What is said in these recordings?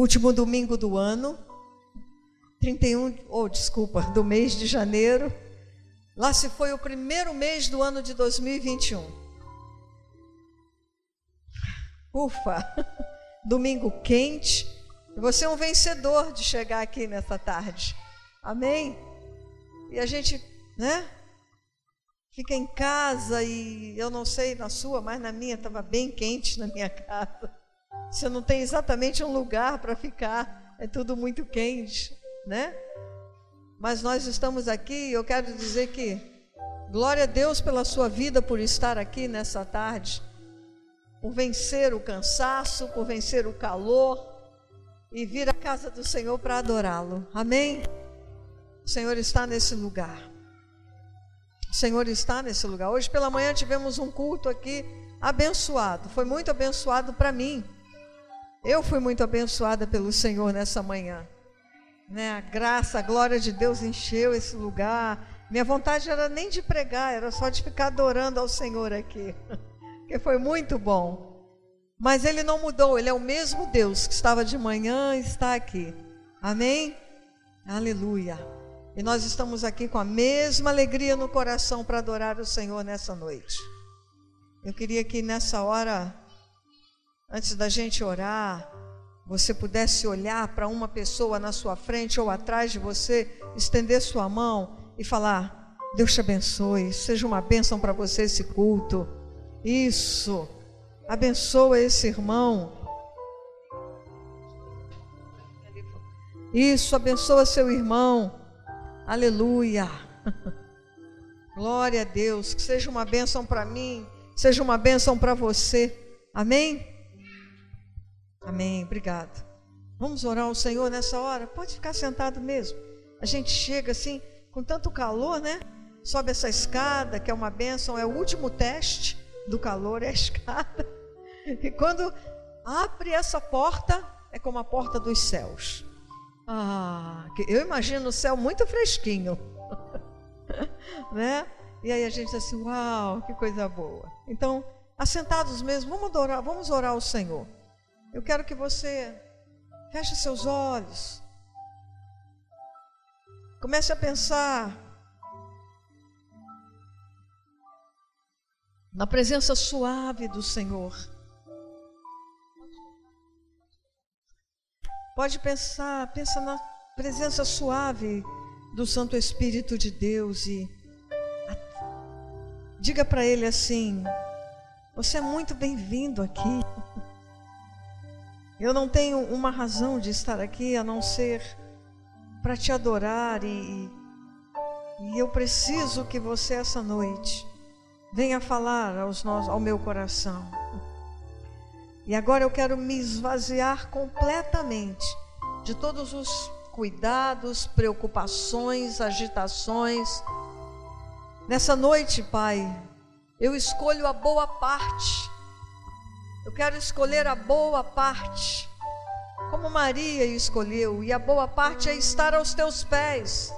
último domingo do ano, 31, ou oh, desculpa, do mês de janeiro. Lá se foi o primeiro mês do ano de 2021. Ufa! Domingo quente. Você é um vencedor de chegar aqui nessa tarde. Amém? E a gente, né? Fica em casa e eu não sei na sua, mas na minha estava bem quente na minha casa. Você não tem exatamente um lugar para ficar, é tudo muito quente, né? Mas nós estamos aqui e eu quero dizer que glória a Deus pela sua vida por estar aqui nessa tarde, por vencer o cansaço, por vencer o calor e vir à casa do Senhor para adorá-lo. Amém? O Senhor está nesse lugar. O Senhor está nesse lugar. Hoje pela manhã tivemos um culto aqui abençoado. Foi muito abençoado para mim. Eu fui muito abençoada pelo Senhor nessa manhã. Né? A graça, a glória de Deus encheu esse lugar. Minha vontade era nem de pregar, era só de ficar adorando ao Senhor aqui. Porque foi muito bom. Mas ele não mudou, ele é o mesmo Deus que estava de manhã e está aqui. Amém? Aleluia. E nós estamos aqui com a mesma alegria no coração para adorar o Senhor nessa noite. Eu queria que nessa hora antes da gente orar, você pudesse olhar para uma pessoa na sua frente ou atrás de você, estender sua mão e falar: Deus te abençoe, seja uma bênção para você esse culto. Isso, abençoa esse irmão. Isso, abençoa seu irmão. Aleluia. Glória a Deus. Que seja uma bênção para mim, seja uma bênção para você. Amém? Amém. Obrigado. Vamos orar ao Senhor nessa hora? Pode ficar sentado mesmo. A gente chega assim, com tanto calor, né? Sobe essa escada, que é uma bênção, é o último teste do calor, é a escada. E quando abre essa porta, é como a porta dos céus. Ah, eu imagino o céu muito fresquinho. né? E aí a gente diz assim, uau, que coisa boa. Então, assentados mesmo, vamos orar, vamos orar ao Senhor. Eu quero que você feche seus olhos. Comece a pensar na presença suave do Senhor. Pode pensar, pensa na presença suave do Santo Espírito de Deus e diga para ele assim: Você é muito bem-vindo aqui. Eu não tenho uma razão de estar aqui a não ser para te adorar e, e eu preciso que você essa noite venha falar aos nós, ao meu coração. E agora eu quero me esvaziar completamente de todos os cuidados, preocupações, agitações. Nessa noite, Pai, eu escolho a boa parte eu quero escolher a boa parte, como Maria escolheu, e a boa parte é estar aos teus pés.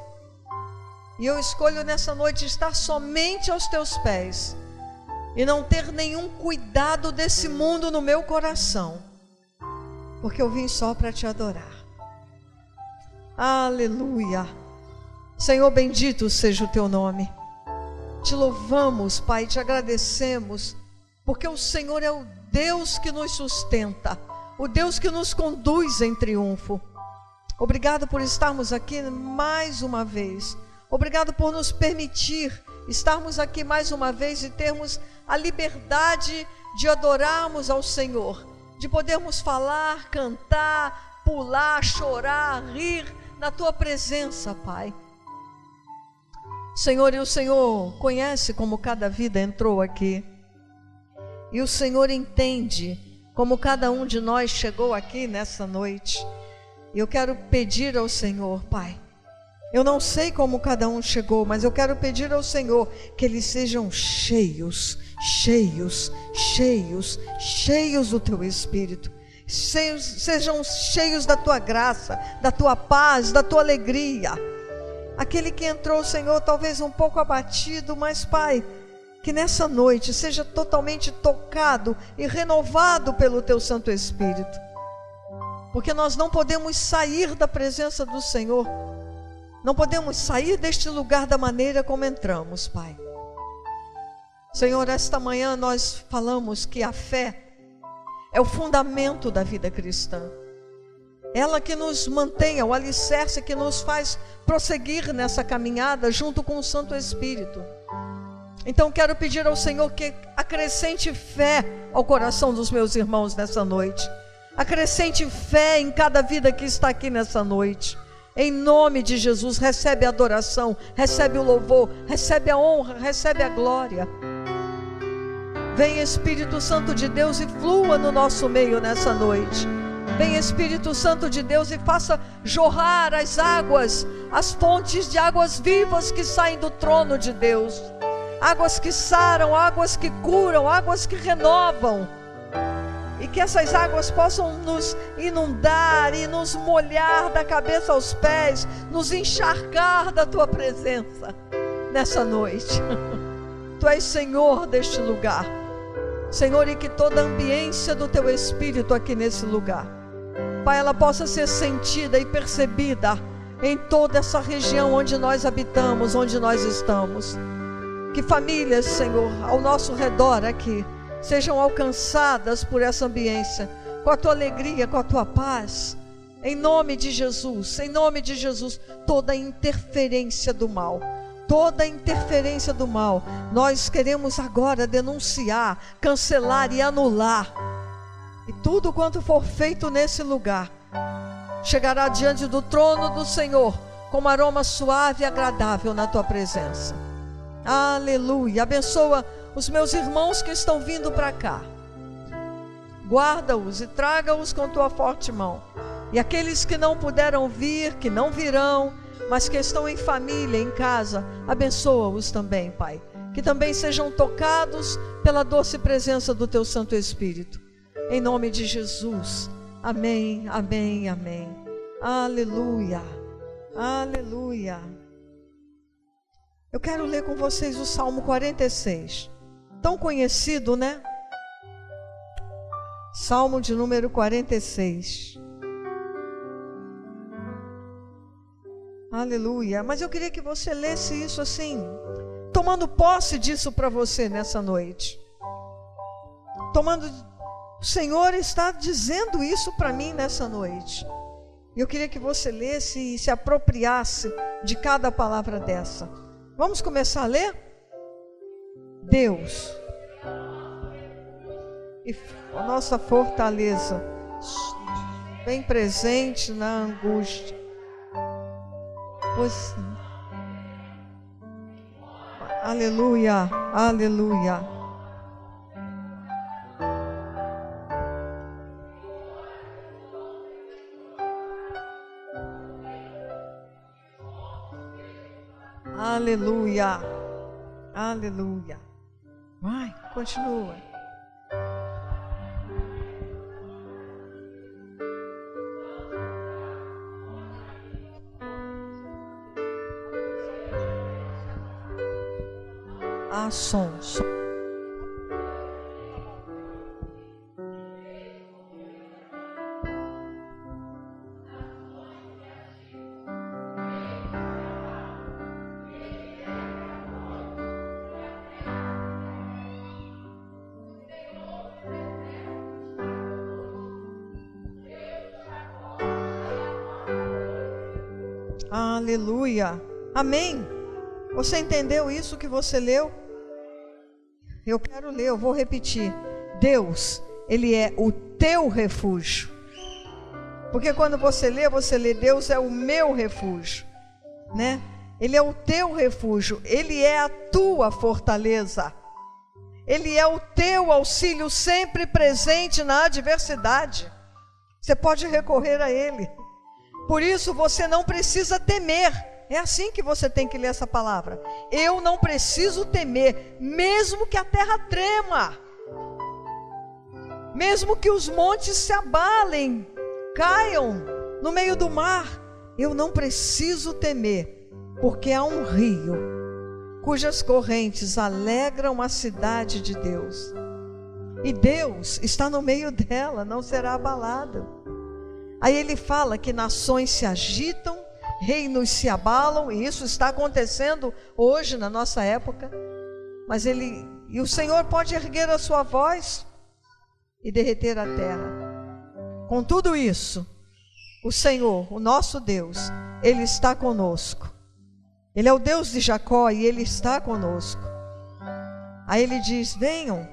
E eu escolho nessa noite estar somente aos teus pés e não ter nenhum cuidado desse mundo no meu coração, porque eu vim só para te adorar. Aleluia. Senhor, bendito seja o teu nome. Te louvamos, Pai, te agradecemos, porque o Senhor é o Deus que nos sustenta, o Deus que nos conduz em triunfo. Obrigado por estarmos aqui mais uma vez. Obrigado por nos permitir estarmos aqui mais uma vez e termos a liberdade de adorarmos ao Senhor, de podermos falar, cantar, pular, chorar, rir na tua presença, Pai. Senhor, e o Senhor conhece como cada vida entrou aqui. E o Senhor entende como cada um de nós chegou aqui nessa noite. Eu quero pedir ao Senhor, Pai. Eu não sei como cada um chegou, mas eu quero pedir ao Senhor que eles sejam cheios, cheios, cheios, cheios do teu espírito. Cheios, sejam cheios da tua graça, da tua paz, da tua alegria. Aquele que entrou, Senhor, talvez um pouco abatido, mas Pai, que nessa noite seja totalmente tocado e renovado pelo teu Santo Espírito. Porque nós não podemos sair da presença do Senhor. Não podemos sair deste lugar da maneira como entramos, Pai. Senhor, esta manhã nós falamos que a fé é o fundamento da vida cristã. Ela que nos mantém, o alicerce que nos faz prosseguir nessa caminhada junto com o Santo Espírito. Então quero pedir ao Senhor que acrescente fé ao coração dos meus irmãos nessa noite. Acrescente fé em cada vida que está aqui nessa noite. Em nome de Jesus, recebe a adoração, recebe o louvor, recebe a honra, recebe a glória. Vem Espírito Santo de Deus e flua no nosso meio nessa noite. Vem Espírito Santo de Deus e faça jorrar as águas, as fontes de águas vivas que saem do trono de Deus. Águas que saram, águas que curam, águas que renovam. E que essas águas possam nos inundar e nos molhar da cabeça aos pés, nos encharcar da tua presença nessa noite. Tu és Senhor deste lugar. Senhor, e que toda a ambiência do teu espírito aqui nesse lugar Pai, ela possa ser sentida e percebida em toda essa região onde nós habitamos, onde nós estamos. Que famílias, Senhor, ao nosso redor aqui, sejam alcançadas por essa ambiência, com a tua alegria, com a tua paz. Em nome de Jesus, em nome de Jesus, toda interferência do mal, toda interferência do mal, nós queremos agora denunciar, cancelar e anular e tudo quanto for feito nesse lugar chegará diante do trono do Senhor como aroma suave e agradável na tua presença. Aleluia. Abençoa os meus irmãos que estão vindo para cá. Guarda-os e traga-os com tua forte mão. E aqueles que não puderam vir, que não virão, mas que estão em família, em casa, abençoa-os também, Pai. Que também sejam tocados pela doce presença do teu Santo Espírito. Em nome de Jesus. Amém, amém, amém. Aleluia, aleluia. Eu quero ler com vocês o Salmo 46. Tão conhecido, né? Salmo de número 46. Aleluia. Mas eu queria que você lesse isso assim, tomando posse disso para você nessa noite. Tomando o Senhor está dizendo isso para mim nessa noite. Eu queria que você lesse e se apropriasse de cada palavra dessa. Vamos começar a ler? Deus, e a nossa fortaleza, bem presente na angústia. Pois, aleluia, aleluia. Aleluia. Aleluia. Vai, continua. Ah, som, som. Aleluia. Amém. Você entendeu isso que você leu? Eu quero ler, eu vou repetir. Deus, Ele é o teu refúgio. Porque quando você lê, você lê Deus é o meu refúgio, né? Ele é o teu refúgio, ele é a tua fortaleza. Ele é o teu auxílio sempre presente na adversidade. Você pode recorrer a ele. Por isso você não precisa temer. É assim que você tem que ler essa palavra. Eu não preciso temer, mesmo que a terra trema, mesmo que os montes se abalem, caiam no meio do mar. Eu não preciso temer, porque há um rio cujas correntes alegram a cidade de Deus. E Deus está no meio dela, não será abalado. Aí ele fala que nações se agitam, reinos se abalam, e isso está acontecendo hoje na nossa época. Mas ele e o Senhor pode erguer a sua voz e derreter a terra. Com tudo isso, o Senhor, o nosso Deus, ele está conosco. Ele é o Deus de Jacó e ele está conosco. Aí ele diz: "Venham".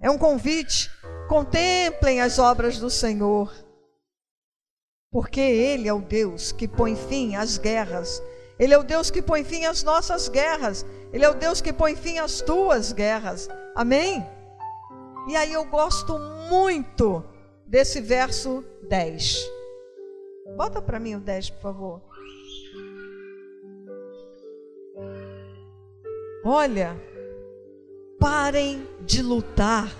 É um convite. Contemplem as obras do Senhor porque Ele é o Deus que põe fim às guerras. Ele é o Deus que põe fim às nossas guerras. Ele é o Deus que põe fim às tuas guerras. Amém? E aí eu gosto muito desse verso 10. Bota para mim o 10, por favor. Olha, parem de lutar.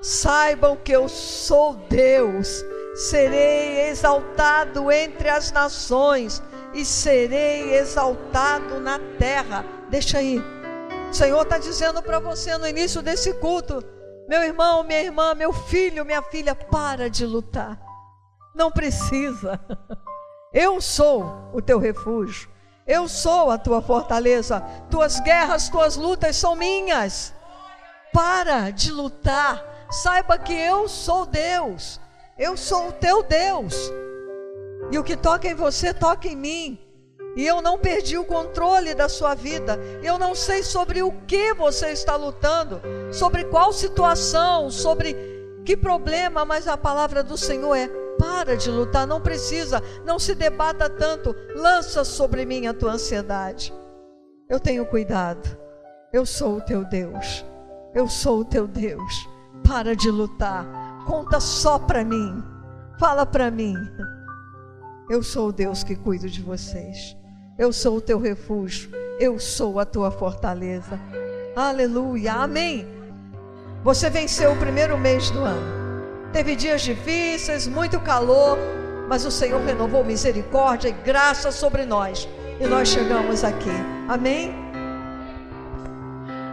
Saibam que eu sou Deus serei exaltado entre as nações e serei exaltado na terra. Deixa aí. O Senhor está dizendo para você no início desse culto: meu irmão, minha irmã, meu filho, minha filha, para de lutar. Não precisa. Eu sou o teu refúgio. Eu sou a tua fortaleza. Tuas guerras, tuas lutas são minhas. Para de lutar. Saiba que eu sou Deus. Eu sou o teu Deus. E o que toca em você, toca em mim. E eu não perdi o controle da sua vida. Eu não sei sobre o que você está lutando, sobre qual situação, sobre que problema, mas a palavra do Senhor é: para de lutar, não precisa, não se debata tanto, lança sobre mim a tua ansiedade. Eu tenho cuidado. Eu sou o teu Deus. Eu sou o teu Deus. Para de lutar conta só para mim. Fala para mim. Eu sou o Deus que cuido de vocês. Eu sou o teu refúgio. Eu sou a tua fortaleza. Aleluia. Amém. Você venceu o primeiro mês do ano. Teve dias difíceis, muito calor, mas o Senhor renovou misericórdia e graça sobre nós. E nós chegamos aqui. Amém.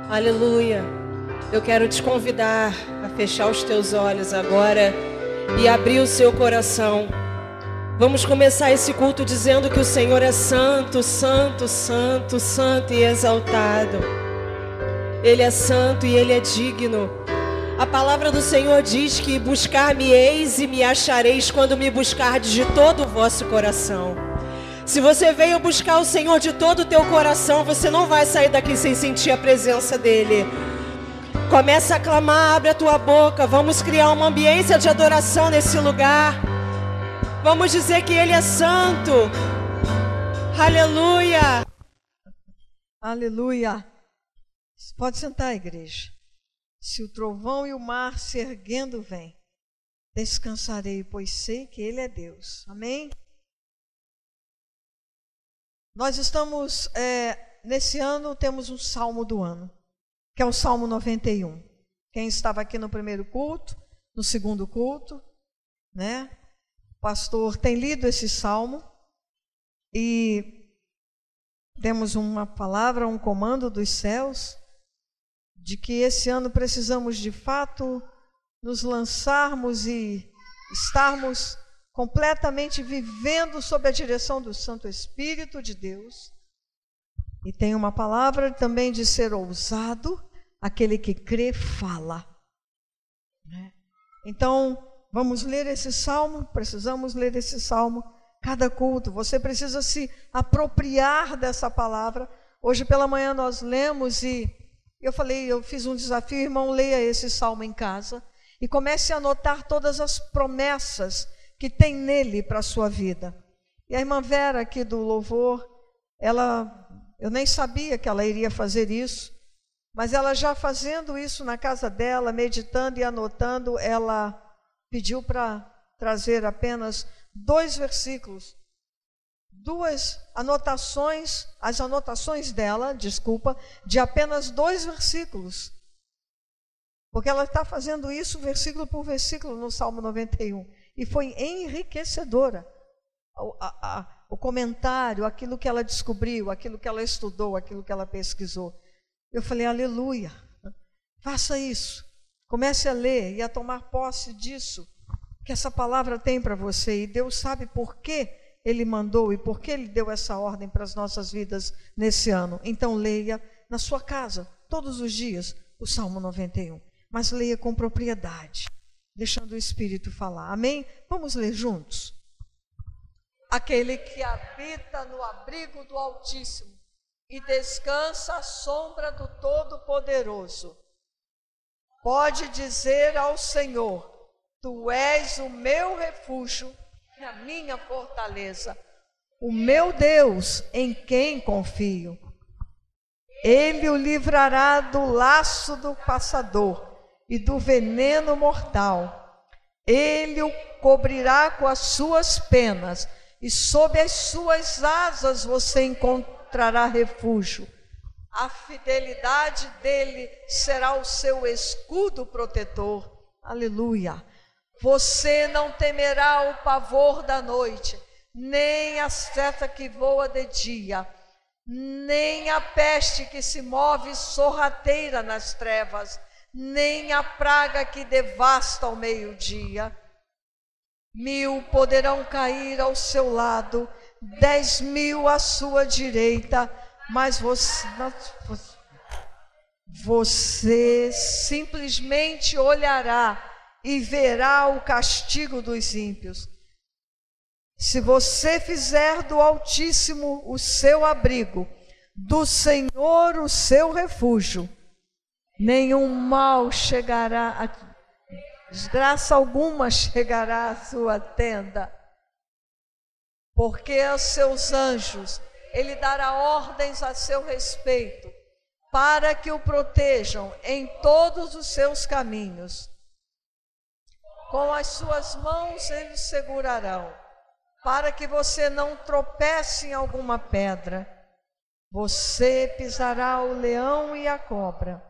Aleluia. Eu quero te convidar a fechar os teus olhos agora e abrir o seu coração. Vamos começar esse culto dizendo que o Senhor é santo, santo, santo, santo e exaltado. Ele é santo e ele é digno. A palavra do Senhor diz que buscar-me-eis e me achareis quando me buscardes de todo o vosso coração. Se você veio buscar o Senhor de todo o teu coração, você não vai sair daqui sem sentir a presença dele. Começa a clamar, abre a tua boca. Vamos criar uma ambiência de adoração nesse lugar. Vamos dizer que Ele é santo. Aleluia. Aleluia. Pode sentar, igreja. Se o trovão e o mar se erguendo vem, descansarei, pois sei que Ele é Deus. Amém? Nós estamos, é, nesse ano, temos um salmo do ano que é o Salmo 91. Quem estava aqui no primeiro culto, no segundo culto, né? O pastor tem lido esse salmo e temos uma palavra, um comando dos céus de que esse ano precisamos de fato nos lançarmos e estarmos completamente vivendo sob a direção do Santo Espírito de Deus e tem uma palavra também de ser ousado, aquele que crê, fala. Né? Então, vamos ler esse salmo, precisamos ler esse salmo cada culto. Você precisa se apropriar dessa palavra. Hoje pela manhã nós lemos e eu falei, eu fiz um desafio, irmão, leia esse salmo em casa e comece a anotar todas as promessas que tem nele para a sua vida. E a irmã Vera aqui do louvor, ela eu nem sabia que ela iria fazer isso, mas ela já fazendo isso na casa dela, meditando e anotando, ela pediu para trazer apenas dois versículos, duas anotações, as anotações dela, desculpa, de apenas dois versículos. Porque ela está fazendo isso versículo por versículo no Salmo 91. E foi enriquecedora. A, a, o comentário, aquilo que ela descobriu, aquilo que ela estudou, aquilo que ela pesquisou. Eu falei, aleluia, faça isso. Comece a ler e a tomar posse disso, que essa palavra tem para você e Deus sabe por que ele mandou e por que ele deu essa ordem para as nossas vidas nesse ano. Então leia na sua casa todos os dias o Salmo 91, mas leia com propriedade, deixando o Espírito falar. Amém? Vamos ler juntos. Aquele que habita no abrigo do Altíssimo e descansa à sombra do Todo-Poderoso, pode dizer ao Senhor: Tu és o meu refúgio e a minha fortaleza, o meu Deus em quem confio. Ele o livrará do laço do passador e do veneno mortal. Ele o cobrirá com as suas penas, e sob as suas asas você encontrará refúgio. A fidelidade dele será o seu escudo protetor. Aleluia. Você não temerá o pavor da noite, nem a seta que voa de dia, nem a peste que se move sorrateira nas trevas, nem a praga que devasta ao meio-dia. Mil poderão cair ao seu lado, dez mil à sua direita, mas você, você simplesmente olhará e verá o castigo dos ímpios. Se você fizer do Altíssimo o seu abrigo, do Senhor o seu refúgio, nenhum mal chegará, a, desgraça alguma chegará à sua tenda, porque aos seus anjos ele dará ordens a seu respeito, para que o protejam em todos os seus caminhos. Com as suas mãos eles segurarão, para que você não tropece em alguma pedra. Você pisará o leão e a cobra.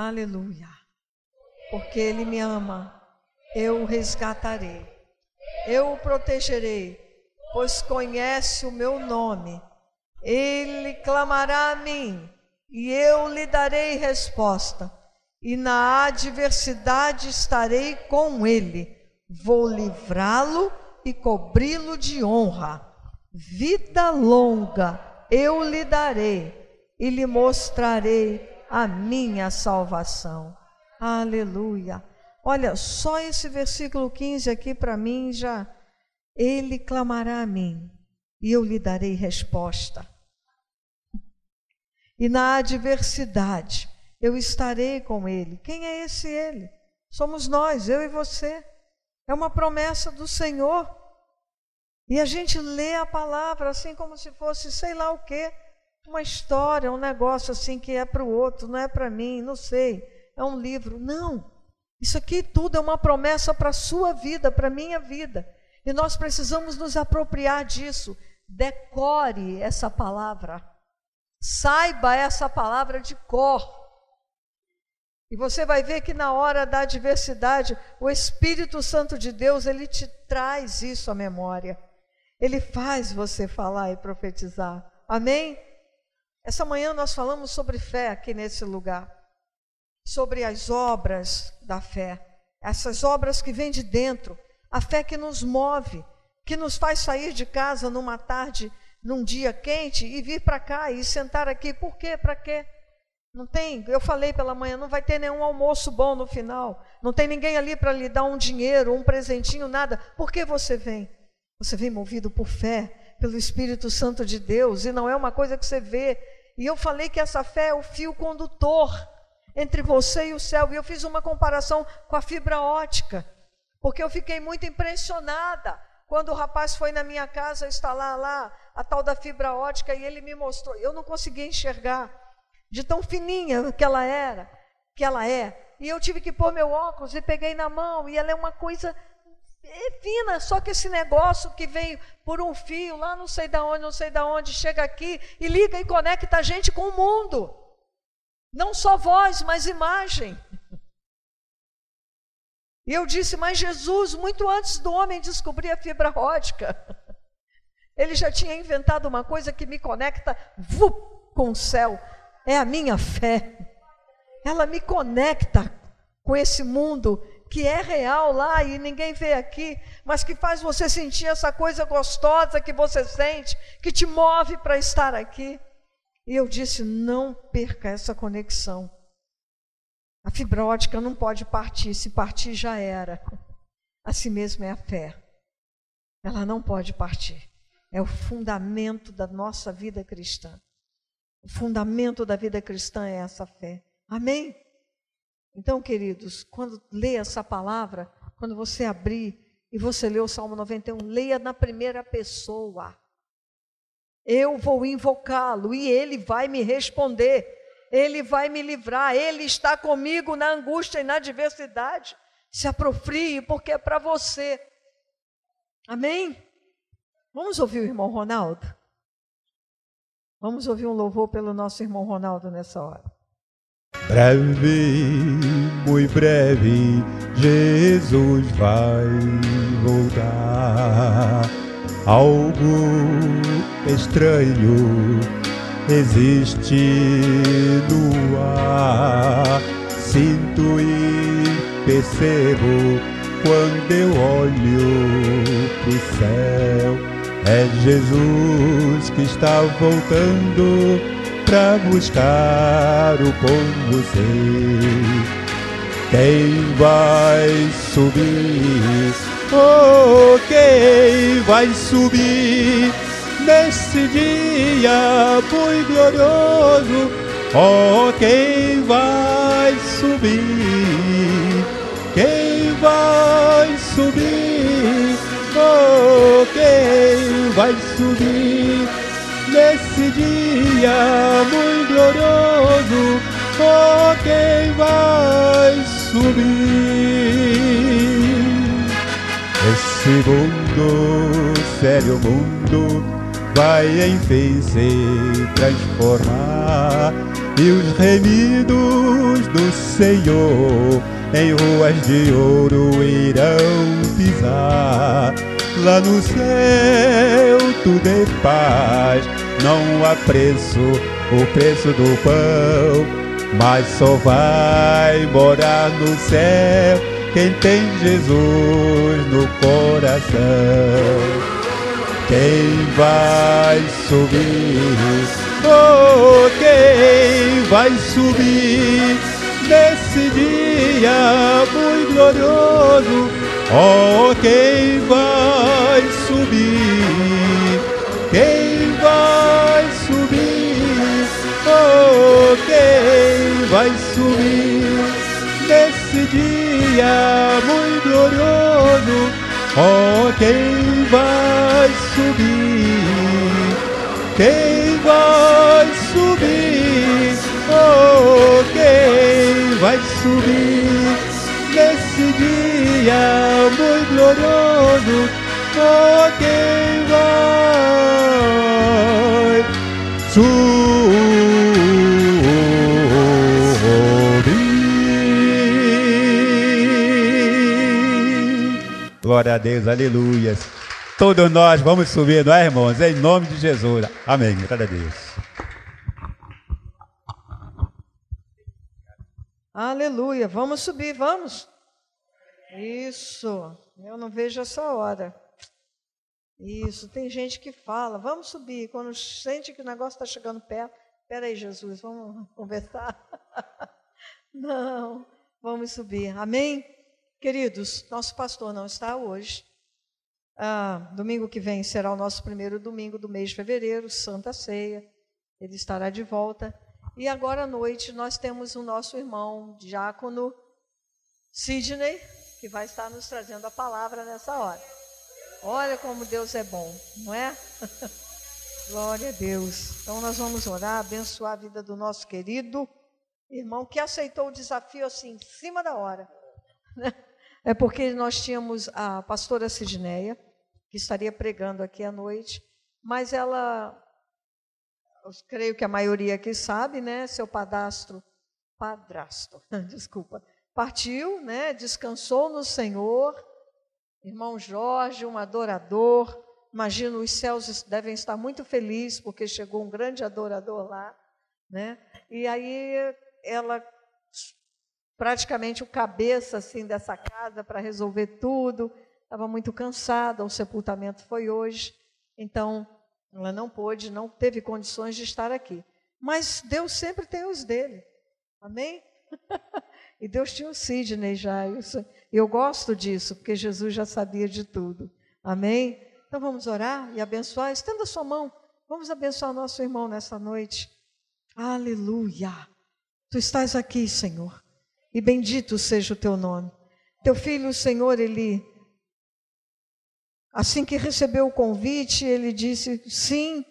Aleluia. Porque ele me ama, eu o resgatarei. Eu o protegerei, pois conhece o meu nome. Ele clamará a mim, e eu lhe darei resposta e na adversidade estarei com ele. Vou livrá-lo e cobri-lo de honra. Vida longa eu lhe darei e lhe mostrarei a minha salvação. Aleluia. Olha, só esse versículo 15 aqui para mim já. Ele clamará a mim e eu lhe darei resposta. E na adversidade, eu estarei com ele. Quem é esse ele? Somos nós, eu e você. É uma promessa do Senhor. E a gente lê a palavra assim como se fosse sei lá o quê, uma história, um negócio assim que é para o outro, não é para mim, não sei. É um livro. Não. Isso aqui tudo é uma promessa para a sua vida, para a minha vida. E nós precisamos nos apropriar disso. Decore essa palavra. Saiba essa palavra de cor. E você vai ver que na hora da adversidade, o Espírito Santo de Deus, ele te traz isso à memória. Ele faz você falar e profetizar. Amém? Essa manhã nós falamos sobre fé aqui nesse lugar. Sobre as obras da fé. Essas obras que vêm de dentro. A fé que nos move, que nos faz sair de casa numa tarde, num dia quente e vir para cá e sentar aqui. Por quê? Para quê? Não tem, eu falei pela manhã, não vai ter nenhum almoço bom no final. Não tem ninguém ali para lhe dar um dinheiro, um presentinho, nada. Por que você vem? Você vem movido por fé, pelo Espírito Santo de Deus, e não é uma coisa que você vê. E eu falei que essa fé é o fio condutor entre você e o céu. E eu fiz uma comparação com a fibra ótica, porque eu fiquei muito impressionada quando o rapaz foi na minha casa instalar lá a tal da fibra ótica e ele me mostrou. Eu não conseguia enxergar de tão fininha que ela era, que ela é. E eu tive que pôr meu óculos e peguei na mão, e ela é uma coisa é fina, só que esse negócio que veio por um fio, lá não sei da onde, não sei da onde, chega aqui e liga e conecta a gente com o mundo. Não só voz, mas imagem. E eu disse, mas Jesus, muito antes do homem descobrir a fibra ótica, ele já tinha inventado uma coisa que me conecta vup, com o céu é a minha fé. Ela me conecta com esse mundo que é real lá e ninguém vê aqui, mas que faz você sentir essa coisa gostosa que você sente, que te move para estar aqui. E eu disse: não perca essa conexão. A fibra ótica não pode partir, se partir já era. Assim mesmo é a fé. Ela não pode partir. É o fundamento da nossa vida cristã. O fundamento da vida cristã é essa fé. Amém? Então, queridos, quando lê essa palavra, quando você abrir e você lê o Salmo 91, leia na primeira pessoa. Eu vou invocá-lo e ele vai me responder. Ele vai me livrar. Ele está comigo na angústia e na adversidade. Se aproprie, porque é para você. Amém? Vamos ouvir o irmão Ronaldo? Vamos ouvir um louvor pelo nosso irmão Ronaldo nessa hora. Breve, muito breve, Jesus vai voltar. Algo estranho existe no ar. Sinto e percebo quando eu olho pro céu. É Jesus que está voltando pra buscar o povo seu. Quem vai subir? Oh, quem vai subir nesse dia muito glorioso? Oh, quem vai subir? Quem vai subir? Oh, quem vai subir nesse dia muito glorioso? Oh, quem vai subir? Esse mundo, sério mundo, vai enfim se transformar e os remidos do Senhor em ruas de ouro irão pisar. Lá no céu tudo é paz, não há preço, o preço do pão, mas só vai morar no céu quem tem Jesus no coração. Quem vai subir? Oh, quem vai subir nesse dia muito glorioso? Oh, quem vai subir? Quem vai subir nesse dia muito glorioso? Oh, quem vai subir? Quem vai subir? Oh, quem vai subir nesse dia muito glorioso? Oh, quem vai subir? Glória a Deus, aleluias. Todos nós vamos subir, não é, irmãos? Em nome de Jesus. Amém. Glória a Deus. Aleluia. Vamos subir, vamos. Isso. Eu não vejo essa hora. Isso. Tem gente que fala, vamos subir. Quando sente que o negócio está chegando perto, espera aí, Jesus, vamos conversar. Não, vamos subir. Amém? Queridos, nosso pastor não está hoje. Ah, domingo que vem será o nosso primeiro domingo do mês de fevereiro, Santa Ceia. Ele estará de volta. E agora à noite nós temos o nosso irmão diácono Sidney, que vai estar nos trazendo a palavra nessa hora. Olha como Deus é bom, não é? Glória a Deus. Então nós vamos orar, abençoar a vida do nosso querido irmão que aceitou o desafio assim, em cima da hora. É porque nós tínhamos a pastora Sidneia, que estaria pregando aqui à noite, mas ela, creio que a maioria aqui sabe, né? Seu padastro, padrasto, desculpa, partiu, né? Descansou no Senhor. Irmão Jorge, um adorador. Imagino os céus devem estar muito felizes porque chegou um grande adorador lá, né? E aí ela praticamente o cabeça assim dessa casa para resolver tudo. Estava muito cansada, o sepultamento foi hoje, então ela não pôde, não teve condições de estar aqui. Mas Deus sempre tem os dele. Amém? e Deus tinha o Sidney já. Isso, eu gosto disso, porque Jesus já sabia de tudo. Amém? Então vamos orar e abençoar. Estenda sua mão. Vamos abençoar nosso irmão nessa noite. Aleluia. Tu estás aqui, Senhor. E bendito seja o teu nome. Teu filho, Senhor, ele assim que recebeu o convite, ele disse: "Sim,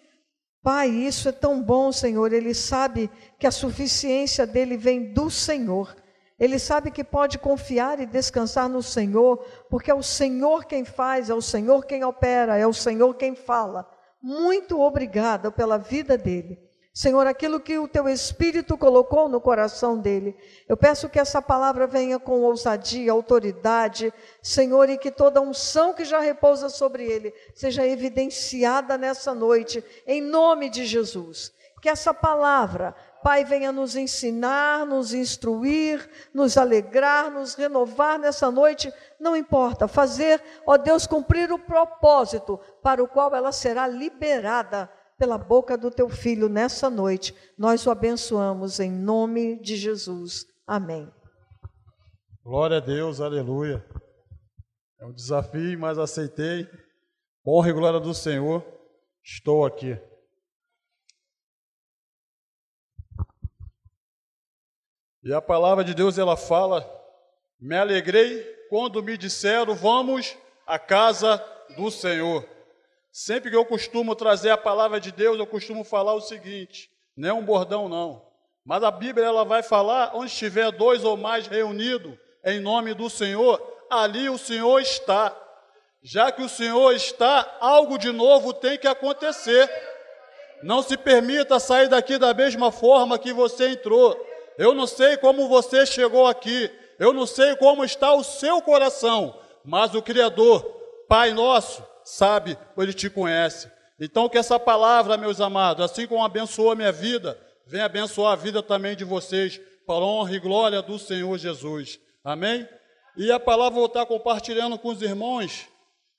Pai, isso é tão bom, Senhor. Ele sabe que a suficiência dele vem do Senhor. Ele sabe que pode confiar e descansar no Senhor, porque é o Senhor quem faz, é o Senhor quem opera, é o Senhor quem fala. Muito obrigada pela vida dele. Senhor, aquilo que o teu Espírito colocou no coração dele. Eu peço que essa palavra venha com ousadia, autoridade, Senhor, e que toda unção que já repousa sobre ele seja evidenciada nessa noite, em nome de Jesus. Que essa palavra, Pai, venha nos ensinar, nos instruir, nos alegrar, nos renovar nessa noite, não importa, fazer, ó Deus, cumprir o propósito para o qual ela será liberada pela boca do teu filho nessa noite. Nós o abençoamos em nome de Jesus. Amém. Glória a Deus, aleluia. É um desafio, mas aceitei. Honra e glória do Senhor. Estou aqui. E a palavra de Deus ela fala: Me alegrei quando me disseram, vamos à casa do Senhor. Sempre que eu costumo trazer a palavra de Deus, eu costumo falar o seguinte: não é um bordão, não. Mas a Bíblia ela vai falar: onde estiver dois ou mais reunidos em nome do Senhor, ali o Senhor está. Já que o Senhor está, algo de novo tem que acontecer. Não se permita sair daqui da mesma forma que você entrou. Eu não sei como você chegou aqui, eu não sei como está o seu coração, mas o Criador, Pai nosso, sabe, ele te conhece. Então, que essa palavra, meus amados, assim como abençoou a minha vida, venha abençoar a vida também de vocês, para a honra e glória do Senhor Jesus. Amém? E a palavra vou estar compartilhando com os irmãos,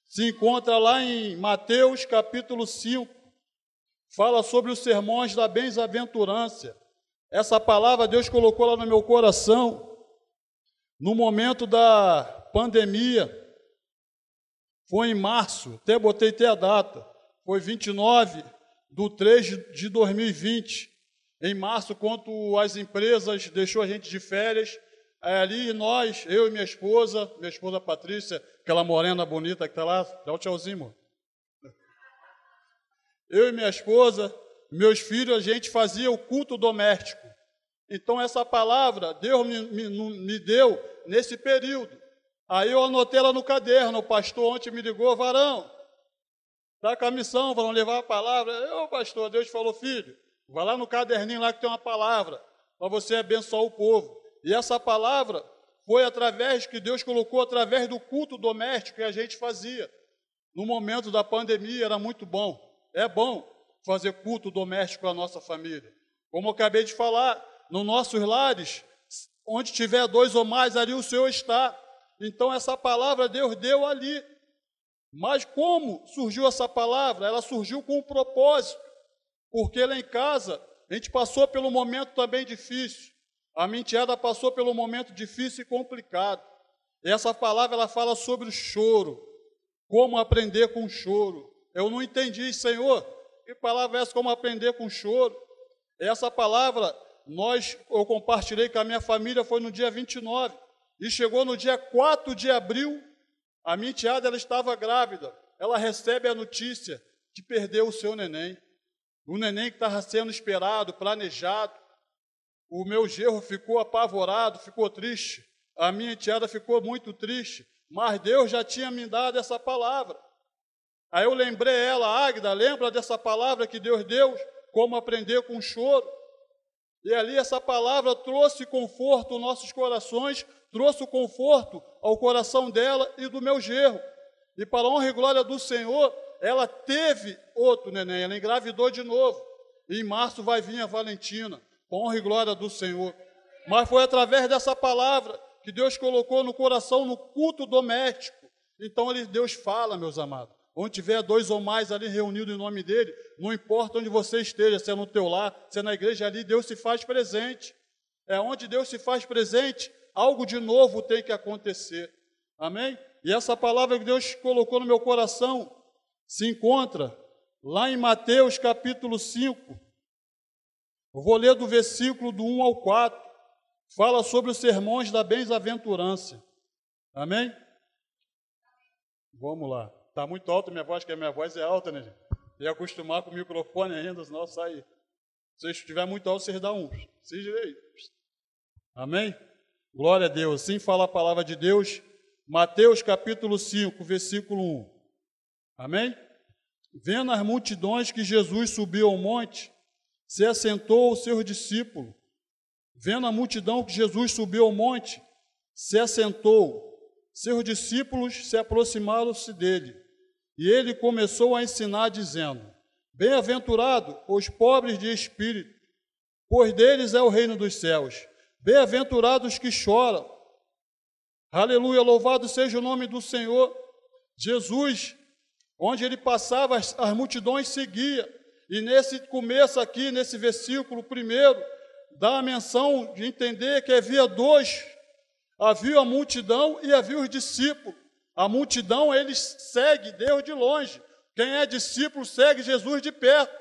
se encontra lá em Mateus capítulo 5, fala sobre os sermões da bem-aventurança. Essa palavra Deus colocou lá no meu coração, no momento da pandemia, foi em março, até botei até a data, foi 29 do 3 de 2020. Em março, quando as empresas deixou a gente de férias, ali nós, eu e minha esposa, minha esposa Patrícia, aquela morena bonita que está lá, dá um tchauzinho, amor. Eu e minha esposa, meus filhos, a gente fazia o culto doméstico. Então, essa palavra Deus me, me, me deu nesse período. Aí eu anotei lá no caderno, o pastor ontem me ligou, varão, está com a missão, vão levar a palavra. Eu, pastor, Deus falou, filho, vai lá no caderninho lá que tem uma palavra, para você abençoar o povo. E essa palavra foi através que Deus colocou através do culto doméstico que a gente fazia. No momento da pandemia era muito bom. É bom fazer culto doméstico com a nossa família. Como eu acabei de falar, nos nossos lares, onde tiver dois ou mais, ali o Senhor está. Então, essa palavra Deus deu ali. Mas como surgiu essa palavra? Ela surgiu com um propósito. Porque lá em casa, a gente passou pelo momento também difícil. A menteada passou pelo momento difícil e complicado. E essa palavra ela fala sobre o choro. Como aprender com o choro. Eu não entendi, Senhor, que palavra é essa, como aprender com choro? Essa palavra, nós, eu compartilhei com a minha família, foi no dia 29. E chegou no dia 4 de abril, a minha enteada ela estava grávida. Ela recebe a notícia de perder o seu neném. O neném que estava sendo esperado, planejado. O meu gerro ficou apavorado, ficou triste. A minha enteada ficou muito triste. Mas Deus já tinha me dado essa palavra. Aí eu lembrei ela, Águida, lembra dessa palavra que Deus deu? Como aprender com choro. E ali essa palavra trouxe conforto aos nossos corações, trouxe o conforto ao coração dela e do meu gerro. E para a honra e glória do Senhor, ela teve outro neném, ela engravidou de novo. E em março vai vir a Valentina, para a honra e glória do Senhor. Mas foi através dessa palavra que Deus colocou no coração no culto doméstico. Então ele, Deus fala, meus amados. Onde tiver dois ou mais ali reunidos em nome dele, não importa onde você esteja, se é no teu lar, se é na igreja ali, Deus se faz presente. É onde Deus se faz presente, algo de novo tem que acontecer. Amém? E essa palavra que Deus colocou no meu coração se encontra lá em Mateus capítulo 5. Eu vou ler do versículo do 1 ao 4. Fala sobre os sermões da bem-aventurança. Amém? Vamos lá. Está muito alta minha voz, que a minha voz é alta, né? E acostumar com o microfone ainda, senão sai. Se estiver muito alto, vocês dão um. Se direito. Amém? Glória a Deus. Sim fala a palavra de Deus. Mateus capítulo 5, versículo 1. Amém? Vendo as multidões que Jesus subiu ao monte, se assentou os seus discípulos. Vendo a multidão que Jesus subiu ao monte, se assentou. Seus discípulos se aproximaram-se dele. E ele começou a ensinar, dizendo: Bem-aventurado os pobres de espírito, pois deles é o reino dos céus. Bem-aventurados que choram. Aleluia, louvado seja o nome do Senhor. Jesus, onde ele passava, as, as multidões seguia. E nesse começo aqui, nesse versículo primeiro, dá a menção de entender que havia dois: havia a multidão e havia os discípulos. A multidão, eles segue Deus de longe. Quem é discípulo segue Jesus de perto.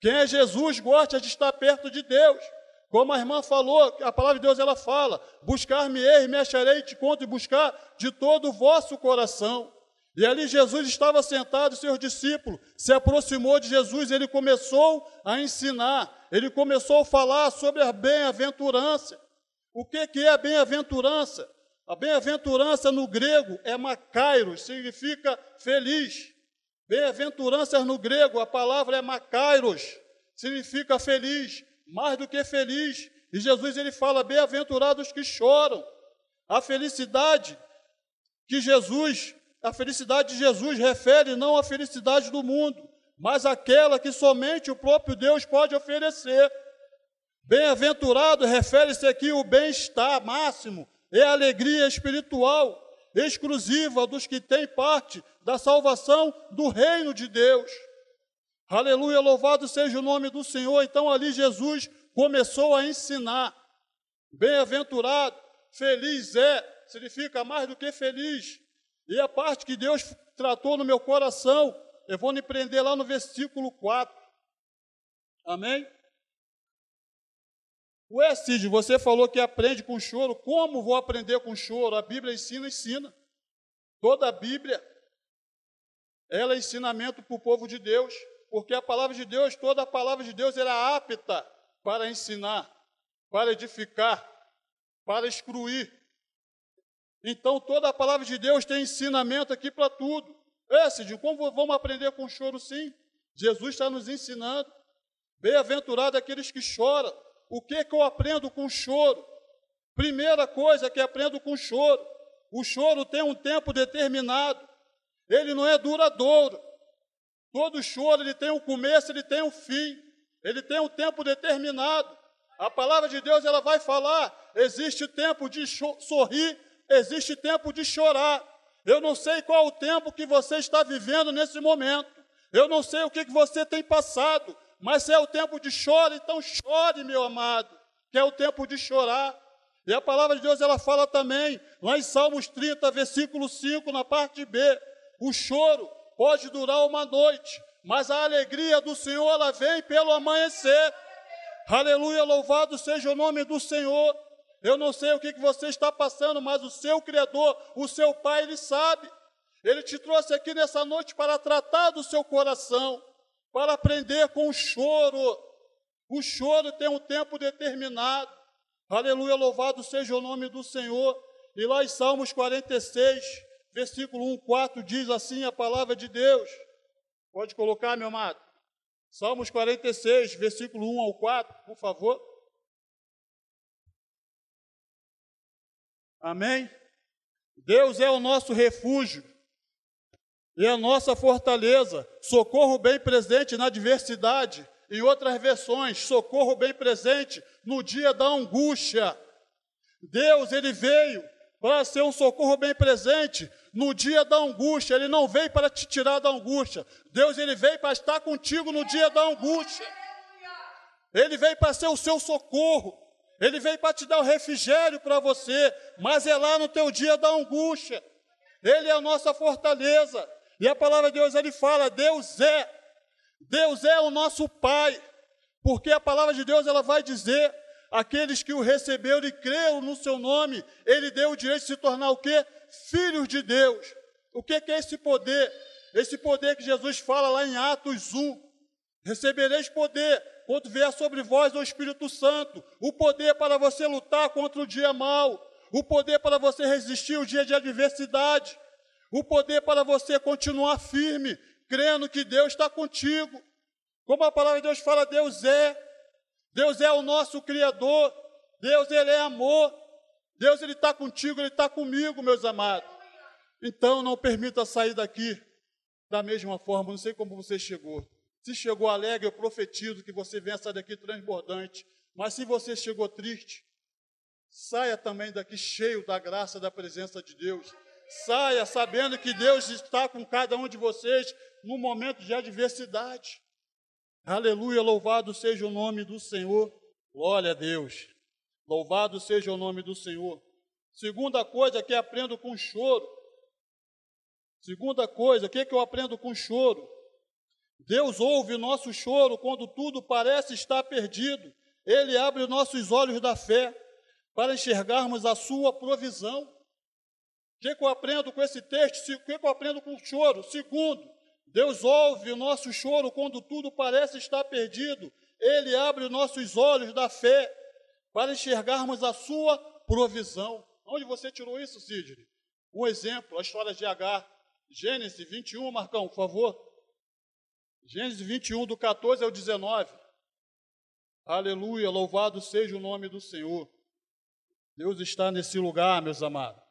Quem é Jesus gosta de estar perto de Deus. Como a irmã falou, a palavra de Deus ela fala: buscar-me-ei, me acharei, te conto e buscar de todo o vosso coração. E ali Jesus estava sentado, seus discípulos se aproximou de Jesus, ele começou a ensinar, ele começou a falar sobre a bem-aventurança. O que, que é a bem-aventurança? A bem-aventurança no grego é makairos, significa feliz. Bem-aventuranças no grego, a palavra é makairos, significa feliz, mais do que feliz. E Jesus ele fala: bem-aventurados que choram. A felicidade que Jesus, a felicidade de Jesus refere não à felicidade do mundo, mas aquela que somente o próprio Deus pode oferecer. Bem-aventurado refere-se aqui ao bem-estar máximo, é a alegria espiritual exclusiva dos que têm parte da salvação do reino de Deus. Aleluia, louvado seja o nome do Senhor. Então ali Jesus começou a ensinar. Bem-aventurado, feliz é, significa mais do que feliz. E a parte que Deus tratou no meu coração, eu vou me prender lá no versículo 4. Amém? Ué, Cid, você falou que aprende com choro. Como vou aprender com choro? A Bíblia ensina, ensina. Toda a Bíblia, ela é ensinamento para o povo de Deus. Porque a palavra de Deus, toda a palavra de Deus era apta para ensinar, para edificar, para excluir. Então, toda a palavra de Deus tem ensinamento aqui para tudo. É, Cid, como vamos aprender com choro sim? Jesus está nos ensinando. Bem-aventurado aqueles que choram o que, que eu aprendo com choro? Primeira coisa que aprendo com choro: o choro tem um tempo determinado, ele não é duradouro. Todo choro ele tem um começo, ele tem um fim, ele tem um tempo determinado. A palavra de Deus ela vai falar: existe tempo de sorrir, existe tempo de chorar. Eu não sei qual o tempo que você está vivendo nesse momento. Eu não sei o que, que você tem passado. Mas se é o tempo de choro, então chore, meu amado, que é o tempo de chorar. E a palavra de Deus ela fala também, lá em Salmos 30, versículo 5, na parte B, o choro pode durar uma noite, mas a alegria do Senhor ela vem pelo amanhecer. Aleluia, louvado seja o nome do Senhor. Eu não sei o que você está passando, mas o seu Criador, o seu Pai, Ele sabe. Ele te trouxe aqui nessa noite para tratar do seu coração para aprender com o choro. O choro tem um tempo determinado. Aleluia, louvado seja o nome do Senhor. E lá em Salmos 46, versículo 1, 4, diz assim a palavra de Deus. Pode colocar, meu amado. Salmos 46, versículo 1 ao 4, por favor. Amém? Deus é o nosso refúgio e a nossa fortaleza, socorro bem presente na adversidade. Em outras versões, socorro bem presente no dia da angústia. Deus, ele veio para ser um socorro bem presente no dia da angústia. Ele não veio para te tirar da angústia. Deus, ele veio para estar contigo no dia da angústia. Ele veio para ser o seu socorro. Ele veio para te dar o refrigério para você, mas é lá no teu dia da angústia. Ele é a nossa fortaleza. E a palavra de Deus ele fala: Deus é. Deus é o nosso Pai. Porque a palavra de Deus ela vai dizer: aqueles que o receberam e creram no seu nome, ele deu o direito de se tornar o quê? Filhos de Deus. O que é esse poder? Esse poder que Jesus fala lá em Atos 1. Recebereis poder quando vier sobre vós o Espírito Santo, o poder para você lutar contra o dia mau, o poder para você resistir o dia de adversidade, o poder para você continuar firme, crendo que Deus está contigo. Como a palavra de Deus fala, Deus é, Deus é o nosso Criador, Deus Ele é amor, Deus Ele está contigo, Ele está comigo, meus amados. Então não permita sair daqui da mesma forma, não sei como você chegou. Se chegou alegre, eu profetizo que você venha sair daqui transbordante. Mas se você chegou triste, saia também daqui cheio da graça da presença de Deus. Saia sabendo que Deus está com cada um de vocês no momento de adversidade. Aleluia, louvado seja o nome do Senhor. Glória a Deus. Louvado seja o nome do Senhor. Segunda coisa que aprendo com choro. Segunda coisa, o que, que eu aprendo com choro? Deus ouve o nosso choro quando tudo parece estar perdido. Ele abre nossos olhos da fé para enxergarmos a sua provisão. O que, que eu aprendo com esse texto? O que, que eu aprendo com o choro? Segundo, Deus ouve o nosso choro quando tudo parece estar perdido. Ele abre nossos olhos da fé para enxergarmos a sua provisão. Onde você tirou isso, Sidney? Um exemplo, a história de Agar. Gênesis 21, Marcão, por favor. Gênesis 21, do 14 ao 19. Aleluia, louvado seja o nome do Senhor. Deus está nesse lugar, meus amados.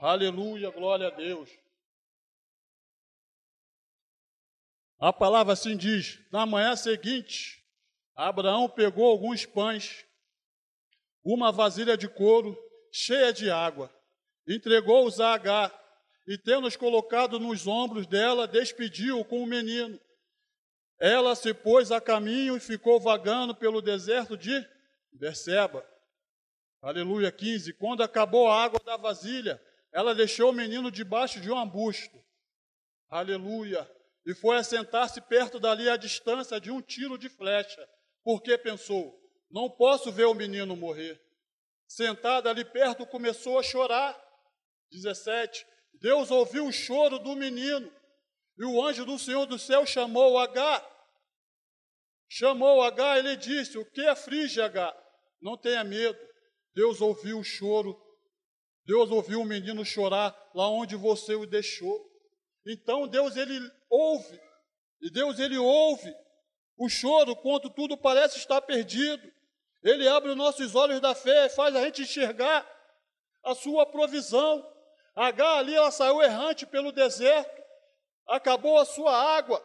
Aleluia, glória a Deus. A palavra assim diz: na manhã seguinte, Abraão pegou alguns pães, uma vasilha de couro cheia de água, entregou-os a Agar e, tendo-os colocado nos ombros dela, despediu com o menino. Ela se pôs a caminho e ficou vagando pelo deserto de Berseba. Aleluia 15. Quando acabou a água da vasilha, ela deixou o menino debaixo de um arbusto. Aleluia. E foi assentar-se perto dali à distância de um tiro de flecha, porque pensou: não posso ver o menino morrer. Sentada ali perto, começou a chorar. 17. Deus ouviu o choro do menino e o anjo do Senhor do céu chamou H. Chamou H, ele disse: O que aflige H? Não tenha medo. Deus ouviu o choro. Deus ouviu o menino chorar lá onde você o deixou. Então Deus ele ouve. E Deus ele ouve o choro quando tudo parece estar perdido. Ele abre os nossos olhos da fé, faz a gente enxergar a sua provisão. H ali ela saiu errante pelo deserto acabou a sua água.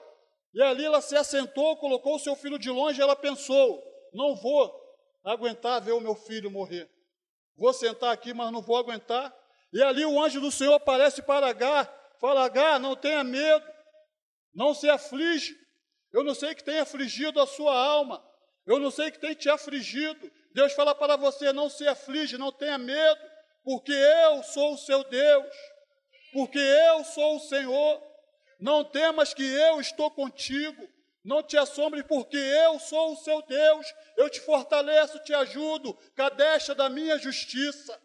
E ali ela se assentou, colocou o seu filho de longe, ela pensou: não vou aguentar ver o meu filho morrer. Vou sentar aqui, mas não vou aguentar. E ali o anjo do Senhor aparece para Agar, fala: Agar, não tenha medo, não se aflige. Eu não sei que tem afligido a sua alma, eu não sei que tem te afligido. Deus fala para você: não se aflige, não tenha medo, porque eu sou o seu Deus, porque eu sou o Senhor. Não temas que eu estou contigo. Não te assombres, porque eu sou o seu Deus. Eu te fortaleço, te ajudo, cadecha da minha justiça.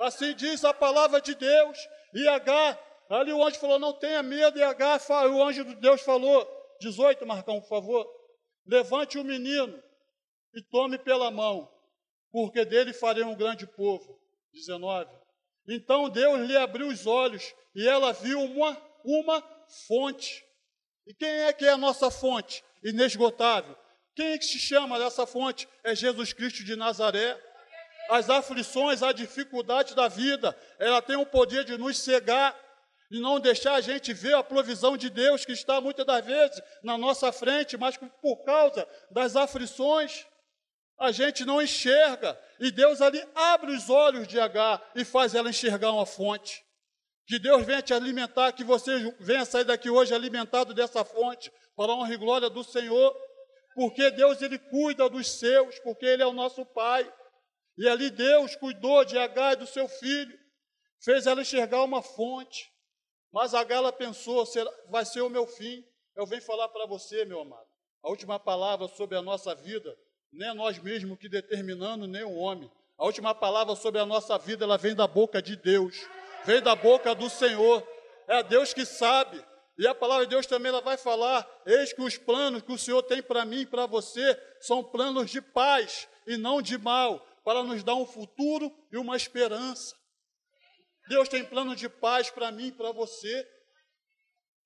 Assim diz a palavra de Deus. E H, ali o anjo falou: Não tenha medo. E o anjo de Deus falou: 18, Marcão, por favor. Levante o menino e tome pela mão, porque dele farei um grande povo. 19. Então Deus lhe abriu os olhos e ela viu uma, uma fonte. E quem é que é a nossa fonte inesgotável? Quem é que se chama dessa fonte? É Jesus Cristo de Nazaré. As aflições, a dificuldade da vida, ela tem o poder de nos cegar e não deixar a gente ver a provisão de Deus que está muitas das vezes na nossa frente, mas por causa das aflições. A gente não enxerga. E Deus ali abre os olhos de H e faz ela enxergar uma fonte. Que Deus venha te alimentar, que você venha sair daqui hoje alimentado dessa fonte, para a honra e glória do Senhor. Porque Deus, Ele cuida dos seus, porque Ele é o nosso Pai. E ali Deus cuidou de H e do seu filho, fez ela enxergar uma fonte. Mas H ela pensou, vai ser o meu fim. Eu venho falar para você, meu amado. A última palavra sobre a nossa vida, nem é nós mesmos que determinando, nem o homem. A última palavra sobre a nossa vida, ela vem da boca de Deus, vem da boca do Senhor. É Deus que sabe. E a palavra de Deus também ela vai falar: eis que os planos que o Senhor tem para mim e para você são planos de paz e não de mal, para nos dar um futuro e uma esperança. Deus tem plano de paz para mim e para você.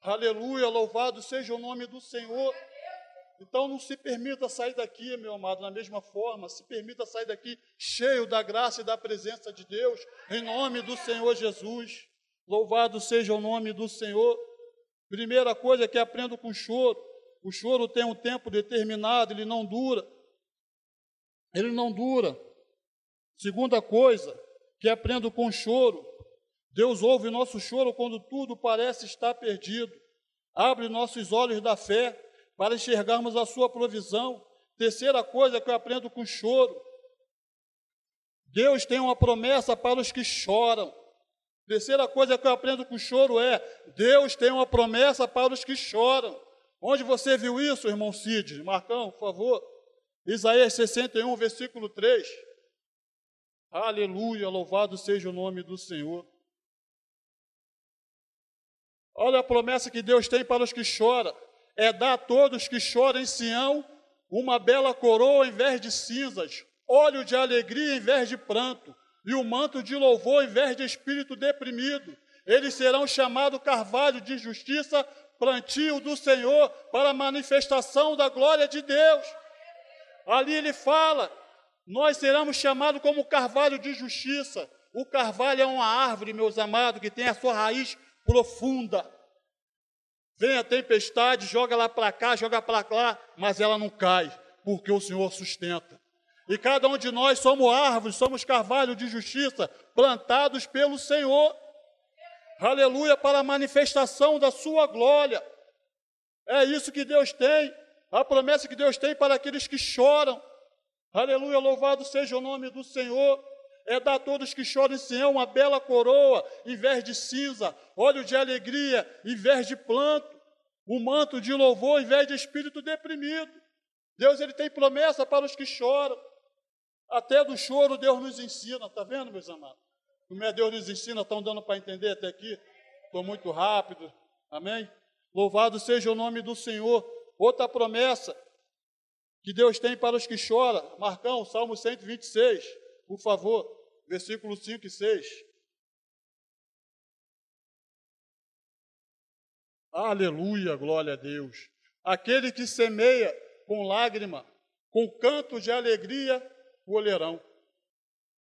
Aleluia, louvado seja o nome do Senhor. Então não se permita sair daqui, meu amado, na mesma forma, se permita sair daqui cheio da graça e da presença de Deus, em nome do Senhor Jesus. Louvado seja o nome do Senhor. Primeira coisa que aprendo com choro. O choro tem um tempo determinado, ele não dura. Ele não dura. Segunda coisa que aprendo com choro, Deus ouve nosso choro quando tudo parece estar perdido. Abre nossos olhos da fé para enxergarmos a sua provisão. Terceira coisa que eu aprendo com choro. Deus tem uma promessa para os que choram. Terceira coisa que eu aprendo com choro é: Deus tem uma promessa para os que choram. Onde você viu isso, irmão Cid? Marcão, por favor. Isaías 61, versículo 3. Aleluia, louvado seja o nome do Senhor. Olha a promessa que Deus tem para os que choram: é dar a todos que choram em Sião uma bela coroa em vez de cinzas, óleo de alegria em vez de pranto, e o manto de louvor em vez de espírito deprimido. Eles serão chamados carvalho de justiça, plantio do Senhor, para a manifestação da glória de Deus. Ali ele fala nós seremos chamados como carvalho de justiça. O carvalho é uma árvore, meus amados, que tem a sua raiz profunda. Vem a tempestade, joga lá para cá, joga para lá, mas ela não cai, porque o Senhor sustenta. E cada um de nós somos árvores, somos carvalho de justiça, plantados pelo Senhor. Aleluia, para a manifestação da sua glória. É isso que Deus tem, a promessa que Deus tem para aqueles que choram. Aleluia, louvado seja o nome do Senhor. É dar a todos que choram em Sião uma bela coroa, em vez de cinza, óleo de alegria, em vez de planto, o um manto de louvor, em vez de espírito deprimido. Deus ele tem promessa para os que choram. Até do choro Deus nos ensina, está vendo, meus amados? Como é Deus nos ensina, estão dando para entender até aqui? Estou muito rápido, amém? Louvado seja o nome do Senhor. Outra promessa, que Deus tem para os que choram. Marcão, Salmo 126, por favor, versículo 5 e 6. Aleluia, glória a Deus. Aquele que semeia com lágrima, com canto de alegria, colherão.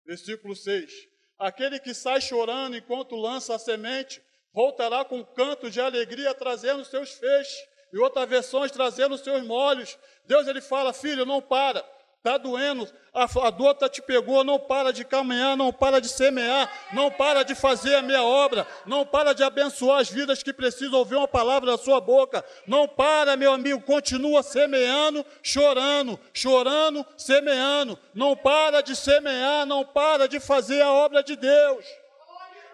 Versículo 6. Aquele que sai chorando enquanto lança a semente, voltará com canto de alegria, trazendo seus feixes e outras versões trazendo seus molhos. Deus ele fala, filho, não para, está doendo, a, a dor tá te pegou, não para de caminhar, não para de semear, não para de fazer a minha obra, não para de abençoar as vidas que precisam ouvir uma palavra da sua boca, não para, meu amigo, continua semeando, chorando, chorando, semeando, não para de semear, não para de fazer a obra de Deus,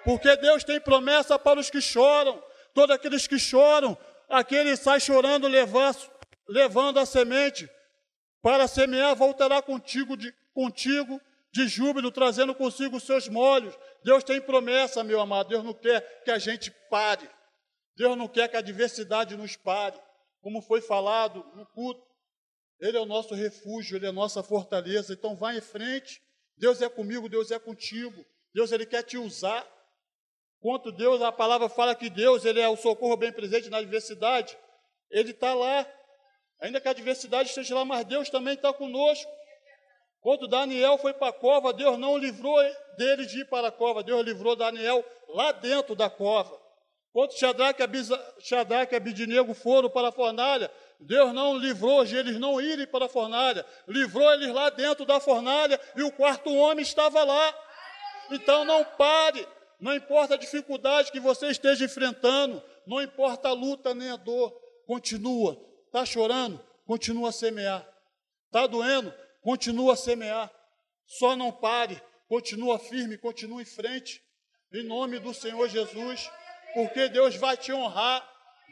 porque Deus tem promessa para os que choram, todos aqueles que choram, aquele sai chorando, levando a semente para semear, voltará contigo de, contigo de júbilo, trazendo consigo os seus molhos. Deus tem promessa, meu amado. Deus não quer que a gente pare. Deus não quer que a adversidade nos pare. Como foi falado no culto, Ele é o nosso refúgio, Ele é a nossa fortaleza. Então, vá em frente. Deus é comigo, Deus é contigo. Deus, Ele quer te usar. Quanto Deus, a palavra fala que Deus ele é o socorro bem presente na adversidade, Ele está lá. Ainda que a adversidade esteja lá, mas Deus também está conosco. Quando Daniel foi para a cova, Deus não livrou dele de ir para a cova, Deus livrou Daniel lá dentro da cova. Quando Shadraque e Abidinego foram para a fornalha, Deus não livrou de eles não irem para a fornalha, livrou eles lá dentro da fornalha e o quarto homem estava lá. Então não pare, não importa a dificuldade que você esteja enfrentando, não importa a luta nem a dor, continua. Está chorando? Continua a semear. Está doendo? Continua a semear. Só não pare, continua firme, continua em frente. Em nome do Senhor Jesus, porque Deus vai te honrar.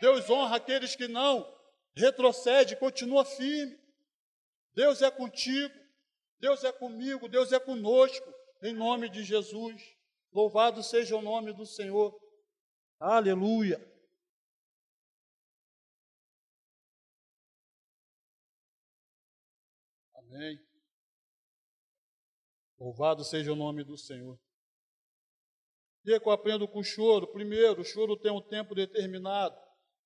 Deus honra aqueles que não retrocede, continua firme. Deus é contigo, Deus é comigo, Deus é conosco, em nome de Jesus. Louvado seja o nome do Senhor. Aleluia. Amém. Louvado seja o nome do Senhor. O que, é que eu aprendo com o choro? Primeiro, o choro tem um tempo determinado,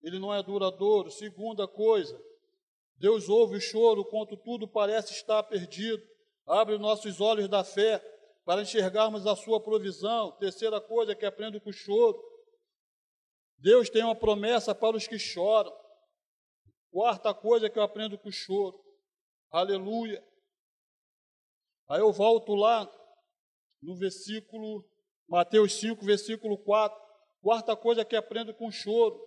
ele não é duradouro. Segunda coisa, Deus ouve o choro quando tudo parece estar perdido. Abre nossos olhos da fé para enxergarmos a sua provisão. Terceira coisa que aprendo com o choro. Deus tem uma promessa para os que choram. Quarta coisa que eu aprendo com o choro. Aleluia. Aí eu volto lá no versículo, Mateus 5, versículo 4. Quarta coisa que aprendo com choro.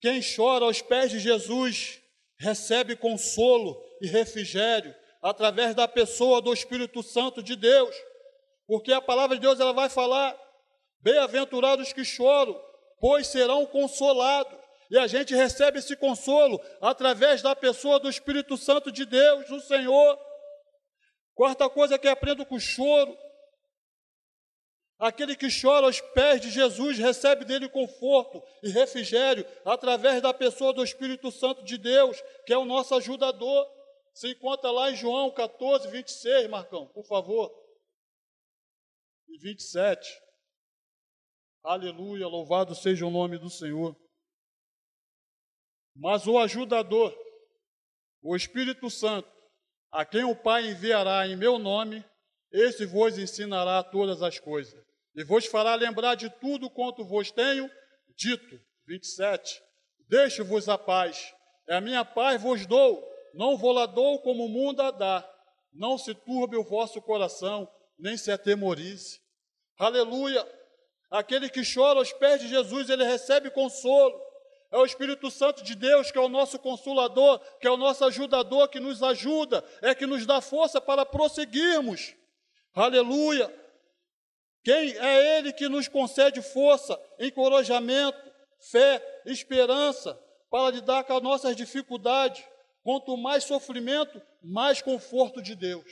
Quem chora aos pés de Jesus recebe consolo e refrigério através da pessoa do Espírito Santo de Deus. Porque a palavra de Deus ela vai falar: bem-aventurados que choram, pois serão consolados. E a gente recebe esse consolo através da pessoa do Espírito Santo de Deus, do Senhor. Quarta coisa que aprendo com choro. Aquele que chora aos pés de Jesus recebe dele conforto e refrigério através da pessoa do Espírito Santo de Deus, que é o nosso ajudador. Se encontra lá em João 14, 26, Marcão, por favor. E 27. Aleluia, louvado seja o nome do Senhor. Mas o ajudador, o Espírito Santo, a quem o Pai enviará em meu nome, esse vos ensinará todas as coisas, e vos fará lembrar de tudo quanto vos tenho dito. 27. Deixo-vos a paz, é a minha paz vos dou, não vou lá dou como o mundo a dá. Não se turbe o vosso coração, nem se atemorize. Aleluia! Aquele que chora aos pés de Jesus, ele recebe consolo. É o Espírito Santo de Deus que é o nosso consolador, que é o nosso ajudador, que nos ajuda, é que nos dá força para prosseguirmos. Aleluia! Quem é Ele que nos concede força, encorajamento, fé, esperança para lidar com as nossas dificuldades. Quanto mais sofrimento, mais conforto de Deus.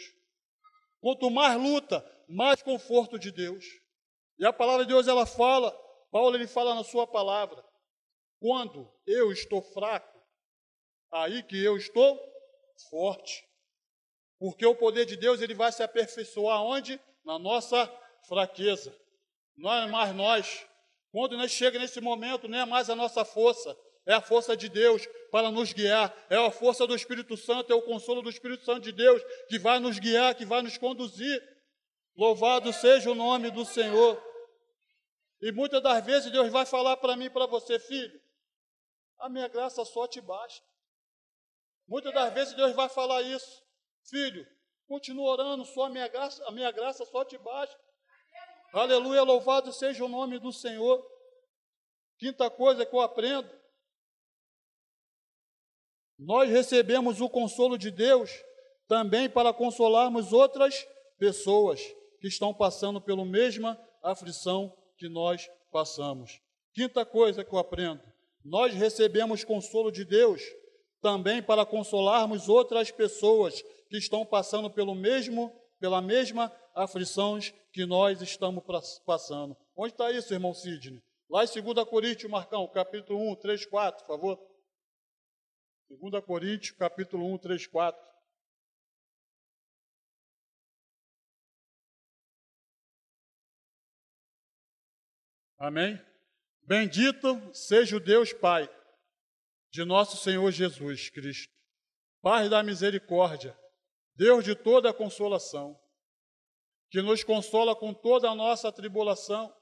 Quanto mais luta, mais conforto de Deus. E a palavra de Deus ela fala, Paulo ele fala na sua palavra, quando eu estou fraco, aí que eu estou forte. Porque o poder de Deus ele vai se aperfeiçoar onde? Na nossa fraqueza. Não é mais nós. Quando nós chegamos nesse momento, não é mais a nossa força, é a força de Deus para nos guiar, é a força do Espírito Santo, é o consolo do Espírito Santo de Deus que vai nos guiar, que vai nos conduzir. Louvado seja o nome do Senhor. E muitas das vezes Deus vai falar para mim e para você, filho, a minha graça só te basta. Muitas das vezes Deus vai falar isso. Filho, continua orando, só a minha graça, a minha graça só te basta. Aleluia, louvado seja o nome do Senhor. Quinta coisa que eu aprendo. Nós recebemos o consolo de Deus também para consolarmos outras pessoas que estão passando pela mesma aflição que nós passamos. Quinta coisa que eu aprendo nós recebemos consolo de Deus também para consolarmos outras pessoas que estão passando pelo mesmo, pela mesma aflições que nós estamos passando. Onde está isso, irmão Sidney? Lá em 2 Coríntios, Marcão, capítulo 1, 3, 4, por favor. 2 Coríntios, capítulo 1, 3, 4. Amém? Bendito seja o Deus Pai de nosso Senhor Jesus Cristo, Pai da misericórdia, Deus de toda a consolação, que nos consola com toda a nossa tribulação,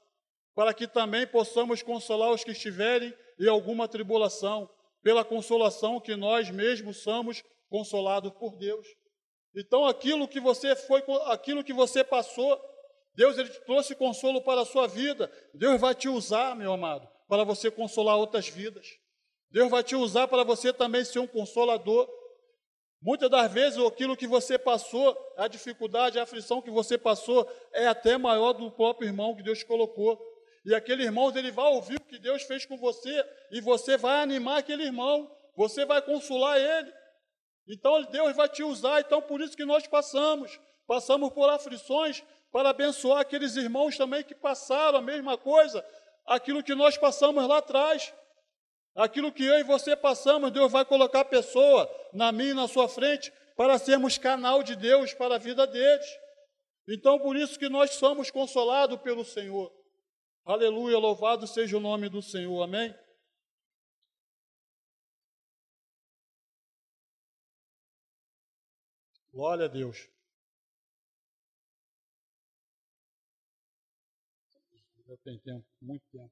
para que também possamos consolar os que estiverem em alguma tribulação, pela consolação que nós mesmos somos consolados por Deus. Então, aquilo que você foi, aquilo que você passou, Deus ele trouxe consolo para a sua vida. Deus vai te usar, meu amado, para você consolar outras vidas. Deus vai te usar para você também ser um consolador. Muitas das vezes aquilo que você passou, a dificuldade, a aflição que você passou, é até maior do próprio irmão que Deus colocou. E aquele irmão, ele vai ouvir o que Deus fez com você, e você vai animar aquele irmão, você vai consolar ele. Então Deus vai te usar, então por isso que nós passamos, passamos por aflições para abençoar aqueles irmãos também que passaram a mesma coisa, aquilo que nós passamos lá atrás. Aquilo que eu e você passamos, Deus vai colocar a pessoa na minha e na sua frente para sermos canal de Deus para a vida deles. Então, por isso que nós somos consolados pelo Senhor. Aleluia, louvado seja o nome do Senhor. Amém. Glória a Deus. Já tem tempo, muito tempo.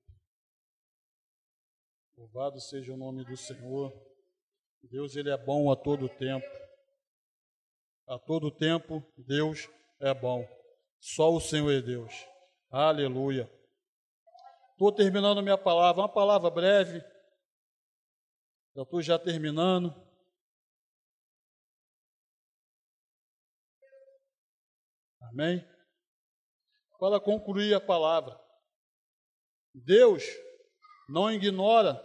Louvado seja o nome do Senhor. Deus, Ele é bom a todo tempo. A todo tempo, Deus é bom. Só o Senhor é Deus. Aleluia. Estou terminando minha palavra, uma palavra breve. Já estou já terminando. Amém? Para concluir a palavra, Deus não ignora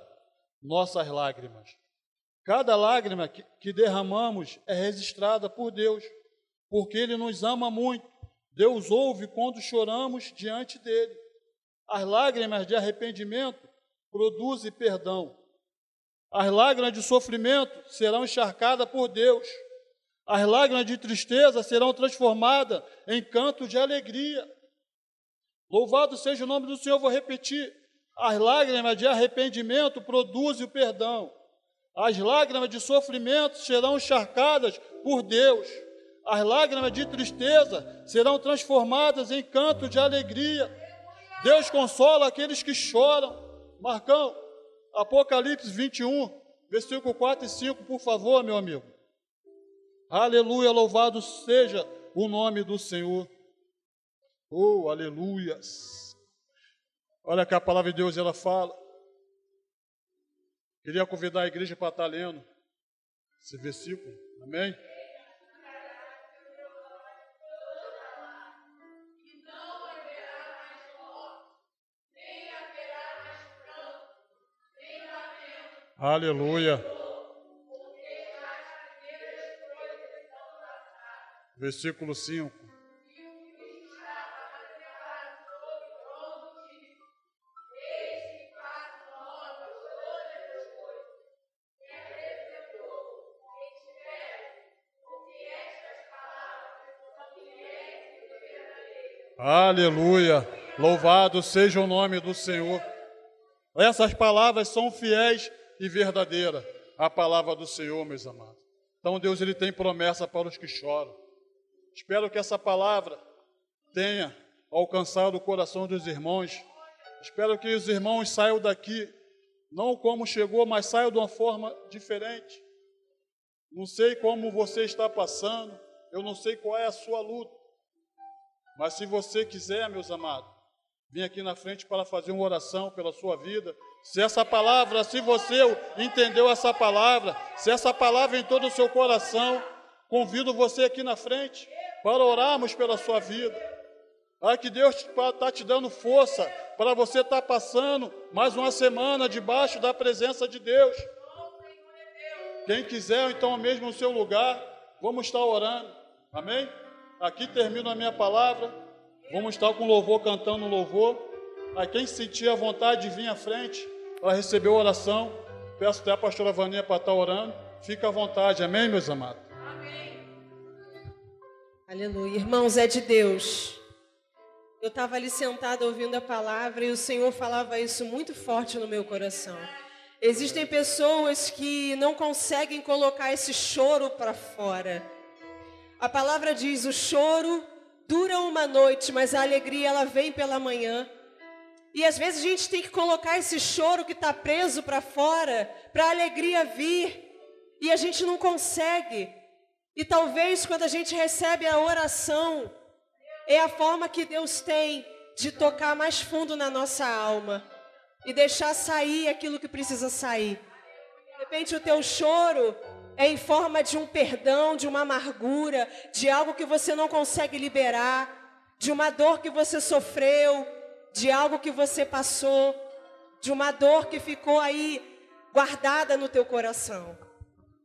nossas lágrimas. Cada lágrima que, derramamos é registrada por Deus, porque Ele nos ama muito. Deus ouve quando choramos diante dele. As lágrimas de arrependimento produzem perdão. As lágrimas de sofrimento serão encharcadas por Deus. As lágrimas de tristeza serão transformadas em canto de alegria. Louvado seja o nome do Senhor, vou repetir. As lágrimas de arrependimento produzem o perdão. As lágrimas de sofrimento serão encharcadas por Deus. As lágrimas de tristeza serão transformadas em canto de alegria. Deus consola aqueles que choram. Marcão, Apocalipse 21, versículo 4 e 5, por favor, meu amigo. Aleluia, louvado seja o nome do Senhor. Oh, aleluias. Olha que a palavra de Deus ela fala. Queria convidar a igreja para estar lendo esse versículo. Amém? Aleluia. Versículo 5. Aleluia. Louvado seja o nome do Senhor. Essas palavras são fiéis e verdadeiras. A palavra do Senhor, meus amados. Então Deus ele tem promessa para os que choram. Espero que essa palavra tenha alcançado o coração dos irmãos. Espero que os irmãos saiam daqui não como chegou, mas saiam de uma forma diferente. Não sei como você está passando, eu não sei qual é a sua luta. Mas se você quiser, meus amados, vir aqui na frente para fazer uma oração pela sua vida. Se essa palavra, se você entendeu essa palavra, se essa palavra entrou no seu coração, convido você aqui na frente para orarmos pela sua vida. Ah, que Deus está te dando força para você estar tá passando mais uma semana debaixo da presença de Deus. Quem quiser, então, mesmo no seu lugar, vamos estar orando. Amém? Aqui termino a minha palavra. Vamos estar com louvor cantando louvor. A quem sentir a vontade de vir à frente para receber a oração, peço até a pastora Vaninha para estar orando. Fica à vontade, amém, meus amados? Amém. Aleluia. Irmãos, é de Deus. Eu estava ali sentada ouvindo a palavra e o Senhor falava isso muito forte no meu coração. Existem pessoas que não conseguem colocar esse choro para fora. A palavra diz: o choro dura uma noite, mas a alegria ela vem pela manhã. E às vezes a gente tem que colocar esse choro que está preso para fora, para a alegria vir. E a gente não consegue. E talvez quando a gente recebe a oração, é a forma que Deus tem de tocar mais fundo na nossa alma e deixar sair aquilo que precisa sair. De repente o teu choro é em forma de um perdão, de uma amargura, de algo que você não consegue liberar, de uma dor que você sofreu, de algo que você passou, de uma dor que ficou aí guardada no teu coração.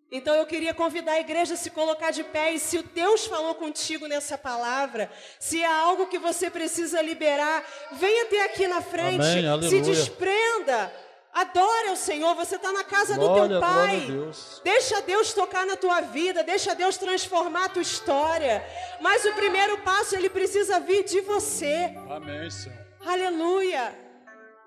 Então eu queria convidar a igreja a se colocar de pé e se o Deus falou contigo nessa palavra, se é algo que você precisa liberar, venha até aqui na frente, Amém, se desprenda. Adore o Senhor, você está na casa Glória, do teu pai. Deus. Deixa Deus tocar na tua vida, deixa Deus transformar a tua história. Mas o primeiro passo, ele precisa vir de você. Amém, Senhor. Aleluia.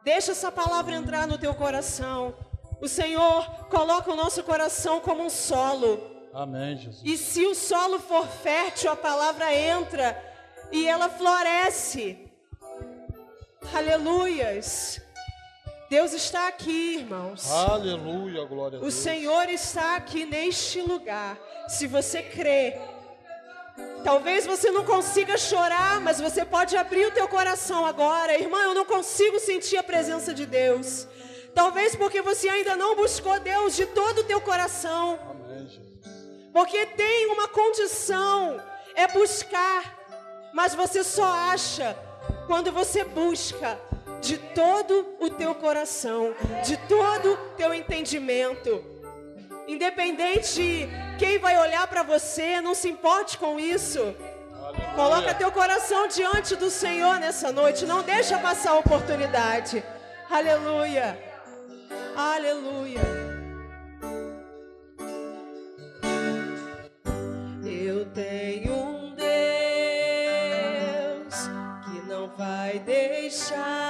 Deixa essa palavra entrar no teu coração. O Senhor coloca o nosso coração como um solo. Amém, Jesus. E se o solo for fértil, a palavra entra e ela floresce. Aleluias. Deus está aqui, irmãos. Aleluia, glória a O Deus. Senhor está aqui neste lugar. Se você crê, talvez você não consiga chorar, mas você pode abrir o teu coração agora. Irmã, eu não consigo sentir a presença de Deus. Talvez porque você ainda não buscou Deus de todo o teu coração. Amém, Jesus. Porque tem uma condição, é buscar. Mas você só acha quando você busca de todo o teu coração, de todo o teu entendimento. Independente quem vai olhar para você, não se importe com isso. Aleluia. Coloca teu coração diante do Senhor nessa noite, não deixa passar a oportunidade. Aleluia. Aleluia. Eu tenho um Deus que não vai deixar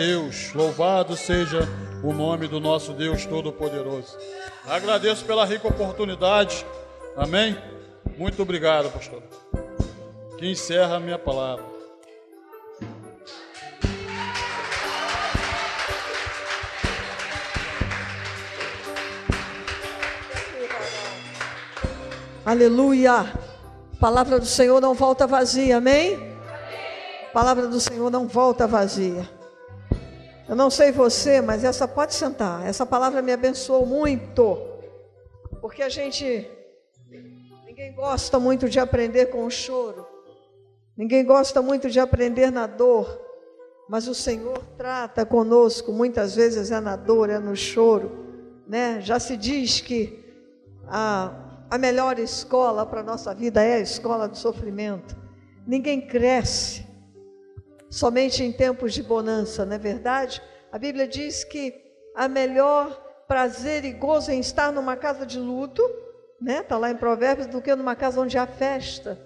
Deus. Louvado seja o nome do nosso Deus Todo-Poderoso. Agradeço pela rica oportunidade. Amém? Muito obrigado, pastor. Que encerra a minha palavra. Aleluia. Palavra do Senhor não volta vazia, amém? A palavra do Senhor não volta vazia. Eu não sei você, mas essa pode sentar. Essa palavra me abençoou muito. Porque a gente ninguém gosta muito de aprender com o choro. Ninguém gosta muito de aprender na dor. Mas o Senhor trata conosco muitas vezes é na dor, é no choro, né? Já se diz que a a melhor escola para a nossa vida é a escola do sofrimento. Ninguém cresce somente em tempos de bonança, não é verdade? A Bíblia diz que a melhor prazer e gozo em estar numa casa de luto, né? Tá lá em Provérbios, do que numa casa onde há festa.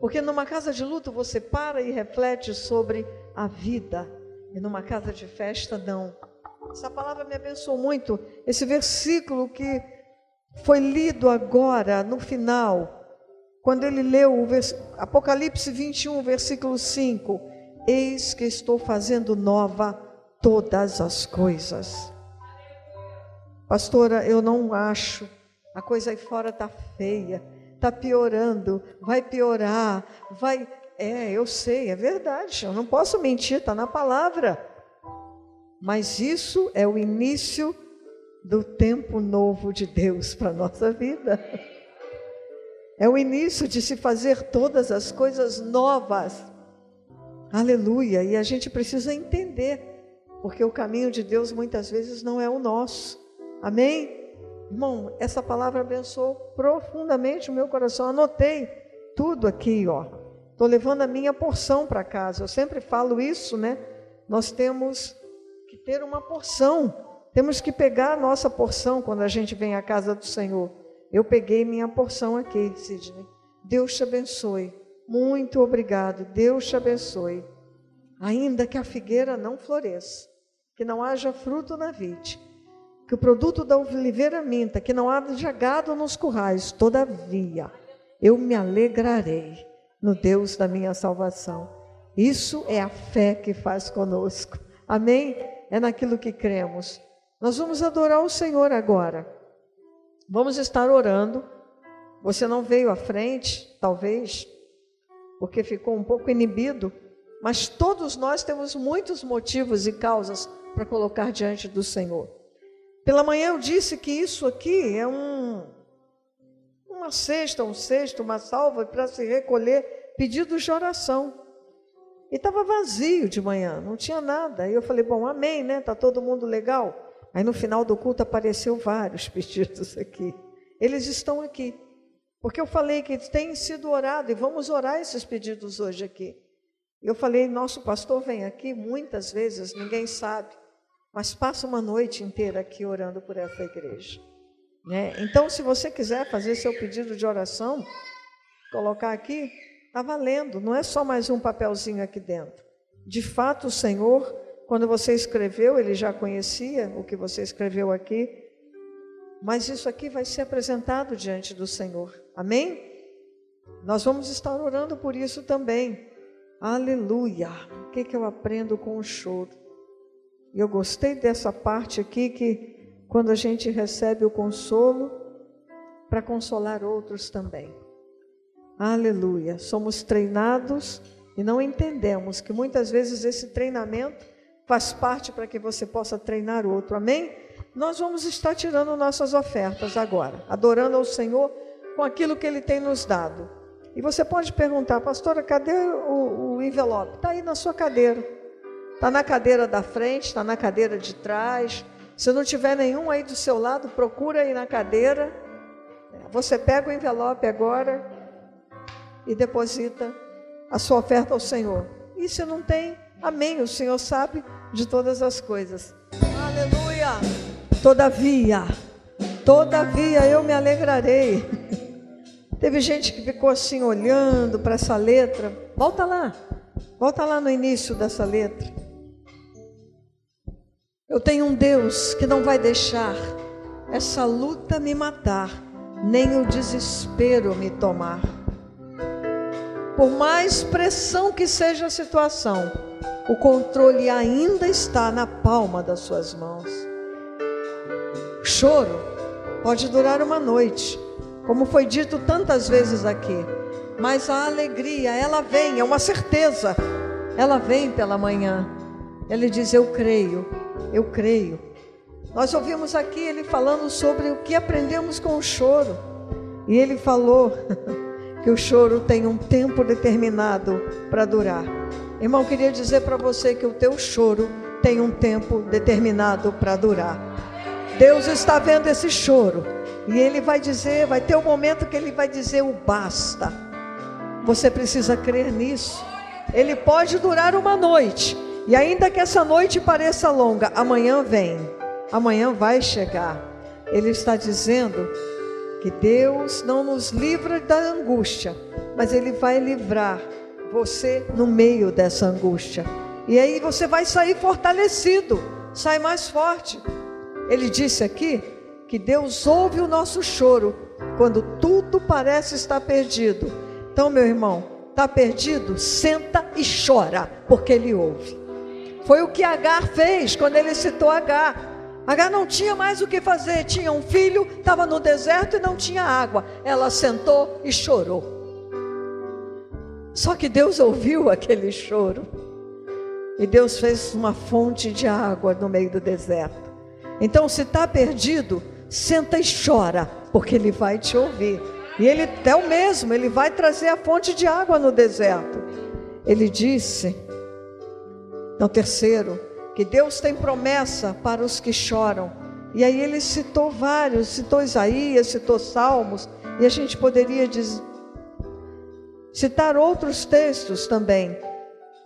Porque numa casa de luto você para e reflete sobre a vida. E numa casa de festa não. Essa palavra me abençoou muito. Esse versículo que foi lido agora no final, quando ele leu o Apocalipse 21, versículo 5: Eis que estou fazendo nova todas as coisas. Pastora, eu não acho, a coisa aí fora está feia, está piorando, vai piorar, vai. É, eu sei, é verdade, eu não posso mentir, está na palavra. Mas isso é o início do tempo novo de Deus para a nossa vida. É o início de se fazer todas as coisas novas. Aleluia! E a gente precisa entender, porque o caminho de Deus muitas vezes não é o nosso. Amém? Irmão, essa palavra abençoou profundamente o meu coração. Anotei tudo aqui, ó. Estou levando a minha porção para casa. Eu sempre falo isso, né? Nós temos que ter uma porção temos que pegar a nossa porção quando a gente vem à casa do Senhor. Eu peguei minha porção aqui, Sidney. Deus te abençoe. Muito obrigado. Deus te abençoe. Ainda que a figueira não floresça, que não haja fruto na vide, que o produto da oliveira minta, que não haja gado nos currais, todavia eu me alegrarei no Deus da minha salvação. Isso é a fé que faz conosco. Amém? É naquilo que cremos. Nós vamos adorar o Senhor agora. Vamos estar orando. Você não veio à frente, talvez, porque ficou um pouco inibido, mas todos nós temos muitos motivos e causas para colocar diante do Senhor. Pela manhã eu disse que isso aqui é um uma cesta, um cesto, uma salva para se recolher pedidos de oração. E estava vazio de manhã, não tinha nada. E eu falei, bom, amém, né? Tá todo mundo legal. Aí no final do culto apareceu vários pedidos aqui. Eles estão aqui. Porque eu falei que tem sido orado e vamos orar esses pedidos hoje aqui. Eu falei, nosso pastor vem aqui muitas vezes, ninguém sabe, mas passa uma noite inteira aqui orando por essa igreja. Né? Então, se você quiser fazer seu pedido de oração, colocar aqui, está valendo, não é só mais um papelzinho aqui dentro. De fato, o Senhor quando você escreveu, ele já conhecia o que você escreveu aqui, mas isso aqui vai ser apresentado diante do Senhor. Amém? Nós vamos estar orando por isso também. Aleluia! O que, que eu aprendo com o choro? E eu gostei dessa parte aqui que quando a gente recebe o consolo para consolar outros também. Aleluia! Somos treinados e não entendemos que muitas vezes esse treinamento faz parte para que você possa treinar outro. Amém? Nós vamos estar tirando nossas ofertas agora, adorando ao Senhor com aquilo que Ele tem nos dado. E você pode perguntar, pastora, cadê o, o envelope? Está aí na sua cadeira. Está na cadeira da frente, está na cadeira de trás. Se não tiver nenhum aí do seu lado, procura aí na cadeira. Você pega o envelope agora e deposita a sua oferta ao Senhor. E se não tem, amém, o Senhor sabe de todas as coisas. Aleluia! Todavia, todavia eu me alegrarei. Teve gente que ficou assim olhando para essa letra. Volta lá, volta lá no início dessa letra. Eu tenho um Deus que não vai deixar essa luta me matar, nem o desespero me tomar. Por mais pressão que seja a situação, o controle ainda está na palma das suas mãos. Choro pode durar uma noite, como foi dito tantas vezes aqui, mas a alegria, ela vem, é uma certeza, ela vem pela manhã. Ele diz: Eu creio, eu creio. Nós ouvimos aqui ele falando sobre o que aprendemos com o choro, e ele falou que o choro tem um tempo determinado para durar. Irmão, queria dizer para você que o teu choro tem um tempo determinado para durar. Deus está vendo esse choro e Ele vai dizer, vai ter um momento que Ele vai dizer o basta. Você precisa crer nisso. Ele pode durar uma noite e ainda que essa noite pareça longa, amanhã vem, amanhã vai chegar. Ele está dizendo que Deus não nos livra da angústia, mas Ele vai livrar você no meio dessa angústia. E aí você vai sair fortalecido, sai mais forte. Ele disse aqui que Deus ouve o nosso choro quando tudo parece estar perdido. Então, meu irmão, está perdido? Senta e chora, porque Ele ouve. Foi o que Agar fez quando ele citou Agar. Agar não tinha mais o que fazer, tinha um filho, estava no deserto e não tinha água. Ela sentou e chorou. Só que Deus ouviu aquele choro. E Deus fez uma fonte de água no meio do deserto. Então, se está perdido, senta e chora, porque Ele vai te ouvir. E Ele é o mesmo, Ele vai trazer a fonte de água no deserto. Ele disse, no terceiro, que Deus tem promessa para os que choram. E aí ele citou vários, citou Isaías, citou Salmos, e a gente poderia citar outros textos também.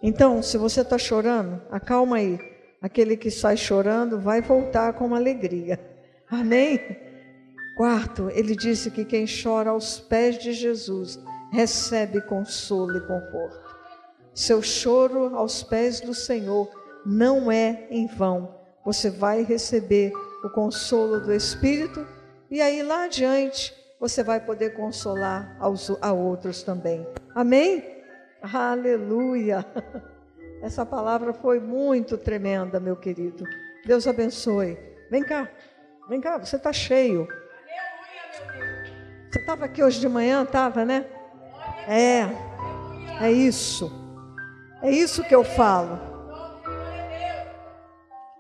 Então, se você está chorando, acalma aí. Aquele que sai chorando vai voltar com alegria. Amém? Quarto, ele disse que quem chora aos pés de Jesus recebe consolo e conforto. Seu choro aos pés do Senhor não é em vão. Você vai receber o consolo do Espírito e aí lá adiante você vai poder consolar aos, a outros também. Amém? Aleluia! Essa palavra foi muito tremenda, meu querido. Deus abençoe. Vem cá, vem cá, você está cheio. Você estava aqui hoje de manhã, estava, né? É, é isso. É isso que eu falo.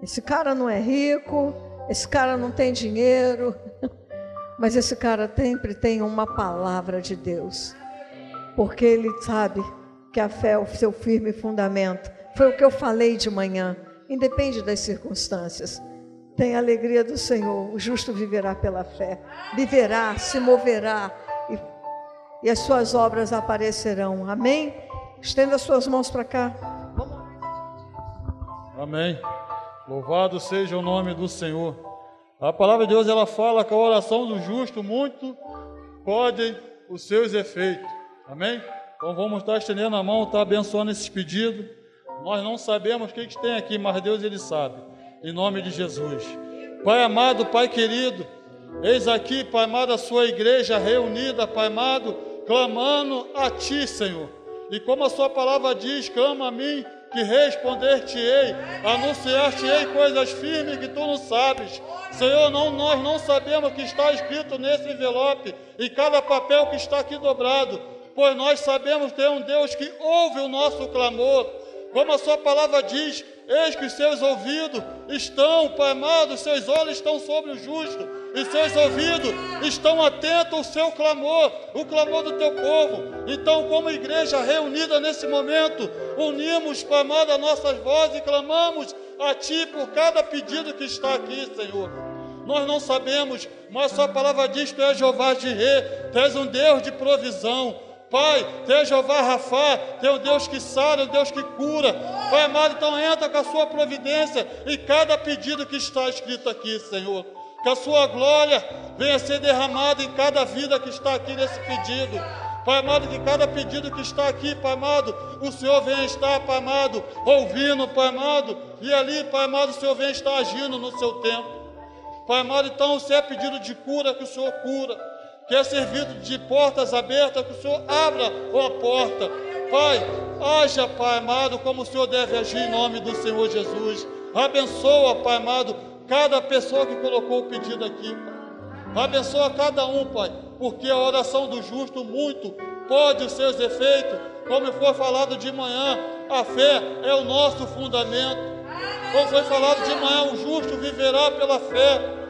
Esse cara não é rico, esse cara não tem dinheiro. Mas esse cara sempre tem uma palavra de Deus, porque ele sabe que a fé é o seu firme fundamento. Foi o que eu falei de manhã, independe das circunstâncias. Tem a alegria do Senhor, o justo viverá pela fé, viverá, se moverá e, e as suas obras aparecerão. Amém? Estenda as suas mãos para cá. Amém. Louvado seja o nome do Senhor. A palavra de Deus ela fala que a oração do justo muito pode os seus efeitos. Amém? Então vamos estar estendendo a mão, estar abençoando esses pedidos. Nós não sabemos o que, que tem aqui, mas Deus ele sabe. Em nome de Jesus. Pai amado, Pai querido, eis aqui, Pai amado, a sua igreja reunida, Pai amado, clamando a Ti, Senhor. E como a sua palavra diz, clama a mim que responder-te-ei, anunciar-te-ei coisas firmes que tu não sabes. Senhor, não, nós não sabemos o que está escrito nesse envelope e cada papel que está aqui dobrado, pois nós sabemos ter um Deus que ouve o nosso clamor. Como a sua palavra diz, eis que seus ouvidos estão, Pai amado, seus olhos estão sobre o justo e seus ouvidos estão atentos ao seu clamor, o clamor do teu povo. Então, como igreja reunida nesse momento, unimos, Pai amado, as nossas vozes e clamamos a Ti por cada pedido que está aqui, Senhor. Nós não sabemos, mas Sua palavra diz que Tu és Jeová de Rei, Tu és um Deus de provisão. Pai, Tu Jeová Rafá, Tu um Deus que sara, um Deus que cura. Pai amado, então entra com a Sua providência em cada pedido que está escrito aqui, Senhor. Que a Sua glória venha ser derramada em cada vida que está aqui nesse pedido. Pai amado, que cada pedido que está aqui, Pai amado, o Senhor vem estar, Pai amado, ouvindo, Pai amado, e ali, Pai amado, o Senhor vem estar agindo no seu tempo. Pai amado, então, se é pedido de cura, que o Senhor cura. Que é servido de portas abertas, que o Senhor abra a porta. Pai, haja, Pai amado, como o Senhor deve agir em nome do Senhor Jesus. Abençoa, Pai amado, cada pessoa que colocou o pedido aqui. Abençoa cada um, Pai porque a oração do justo muito pode os seus efeitos, como foi falado de manhã, a fé é o nosso fundamento. Como foi falado de manhã, o justo viverá pela fé.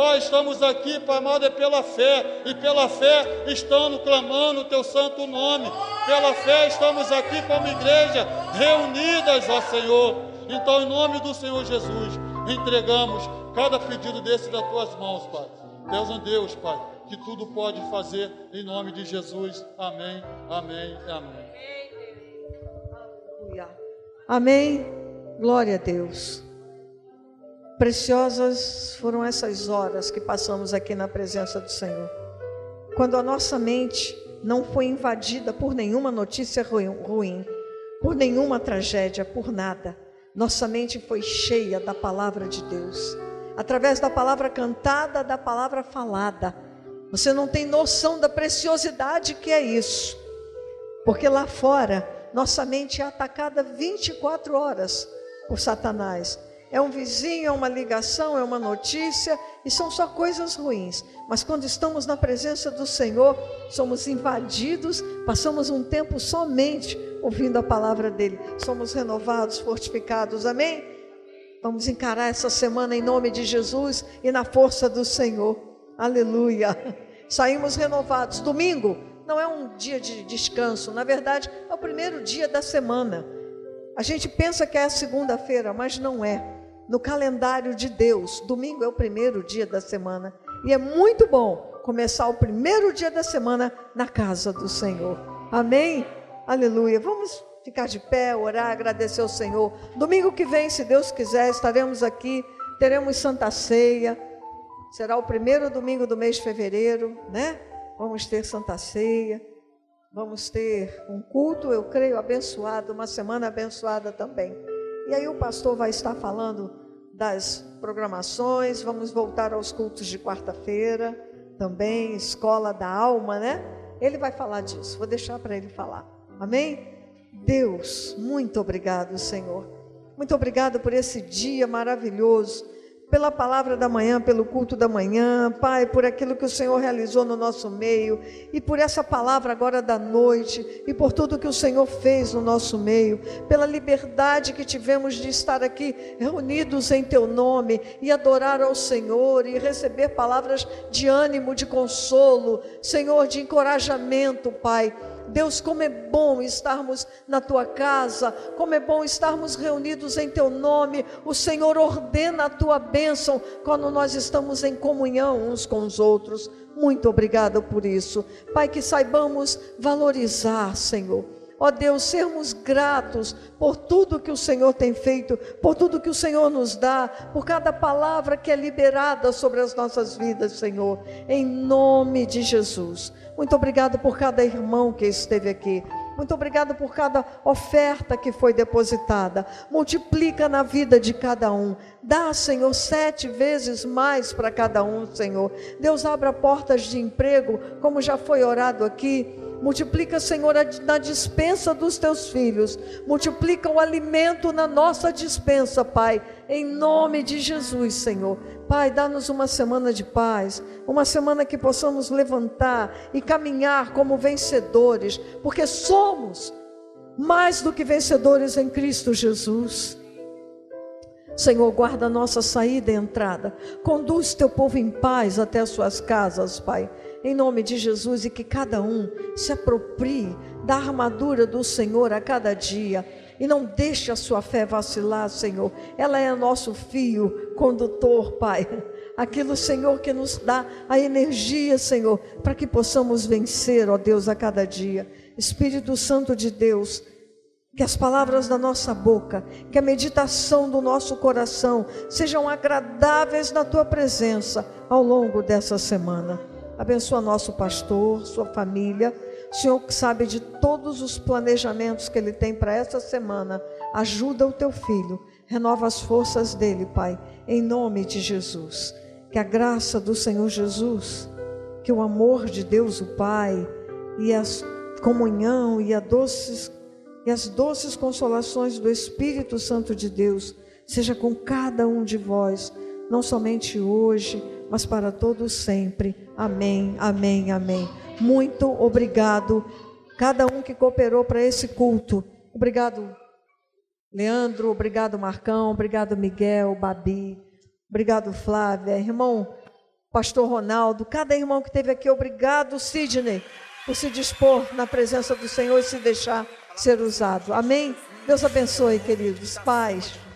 Pai, estamos aqui, Pai amado, é pela fé, e pela fé estamos clamando o teu santo nome. Pela fé estamos aqui como igreja, reunidas, ó Senhor. Então, em nome do Senhor Jesus, entregamos cada pedido desse das tuas mãos, Pai. Deus é Deus, Pai que tudo pode fazer em nome de Jesus. Amém, amém, amém. Amém. Glória a Deus. Preciosas foram essas horas que passamos aqui na presença do Senhor. Quando a nossa mente não foi invadida por nenhuma notícia ruim, por nenhuma tragédia, por nada. Nossa mente foi cheia da palavra de Deus, através da palavra cantada, da palavra falada você não tem noção da preciosidade que é isso. Porque lá fora, nossa mente é atacada 24 horas por Satanás. É um vizinho, é uma ligação, é uma notícia, e são só coisas ruins. Mas quando estamos na presença do Senhor, somos invadidos, passamos um tempo somente ouvindo a palavra dele. Somos renovados, fortificados. Amém? Vamos encarar essa semana em nome de Jesus e na força do Senhor. Aleluia. Saímos renovados. Domingo não é um dia de descanso, na verdade, é o primeiro dia da semana. A gente pensa que é segunda-feira, mas não é. No calendário de Deus, domingo é o primeiro dia da semana. E é muito bom começar o primeiro dia da semana na casa do Senhor. Amém? Aleluia. Vamos ficar de pé, orar, agradecer ao Senhor. Domingo que vem, se Deus quiser, estaremos aqui, teremos Santa Ceia. Será o primeiro domingo do mês de fevereiro, né? Vamos ter Santa Ceia. Vamos ter um culto, eu creio, abençoado, uma semana abençoada também. E aí o pastor vai estar falando das programações, vamos voltar aos cultos de quarta-feira, também escola da alma, né? Ele vai falar disso. Vou deixar para ele falar. Amém? Deus, muito obrigado, Senhor. Muito obrigado por esse dia maravilhoso pela palavra da manhã, pelo culto da manhã, Pai, por aquilo que o Senhor realizou no nosso meio, e por essa palavra agora da noite, e por tudo que o Senhor fez no nosso meio, pela liberdade que tivemos de estar aqui reunidos em Teu nome e adorar ao Senhor e receber palavras de ânimo, de consolo, Senhor, de encorajamento, Pai Deus, como é bom estarmos na tua casa, como é bom estarmos reunidos em teu nome. O Senhor ordena a tua bênção quando nós estamos em comunhão uns com os outros. Muito obrigada por isso. Pai, que saibamos valorizar, Senhor. Ó Deus, sermos gratos por tudo que o Senhor tem feito, por tudo que o Senhor nos dá, por cada palavra que é liberada sobre as nossas vidas, Senhor, em nome de Jesus. Muito obrigado por cada irmão que esteve aqui. Muito obrigado por cada oferta que foi depositada. Multiplica na vida de cada um. Dá, Senhor, sete vezes mais para cada um, Senhor. Deus abra portas de emprego, como já foi orado aqui. Multiplica, Senhor, na dispensa dos teus filhos. Multiplica o alimento na nossa dispensa, Pai. Em nome de Jesus, Senhor. Pai, dá-nos uma semana de paz. Uma semana que possamos levantar e caminhar como vencedores. Porque somos mais do que vencedores em Cristo Jesus. Senhor, guarda a nossa saída e entrada. Conduz teu povo em paz até as suas casas, Pai em nome de Jesus, e que cada um se aproprie da armadura do Senhor a cada dia. E não deixe a sua fé vacilar, Senhor. Ela é nosso fio condutor, Pai. Aquilo, Senhor, que nos dá a energia, Senhor, para que possamos vencer, ó Deus, a cada dia. Espírito Santo de Deus, que as palavras da nossa boca, que a meditação do nosso coração sejam agradáveis na tua presença ao longo dessa semana. Abençoa nosso pastor, sua família, O Senhor que sabe de todos os planejamentos que Ele tem para essa semana. Ajuda o teu filho, renova as forças dele, Pai, em nome de Jesus. Que a graça do Senhor Jesus, que o amor de Deus, o Pai, e a comunhão e, a doces, e as doces consolações do Espírito Santo de Deus seja com cada um de vós, não somente hoje, mas para todos sempre. Amém, amém, amém. Muito obrigado, cada um que cooperou para esse culto. Obrigado, Leandro, obrigado, Marcão, obrigado, Miguel, Babi, obrigado, Flávia, irmão, pastor Ronaldo, cada irmão que esteve aqui, obrigado, Sidney, por se dispor na presença do Senhor e se deixar ser usado. Amém? Deus abençoe, queridos. Paz.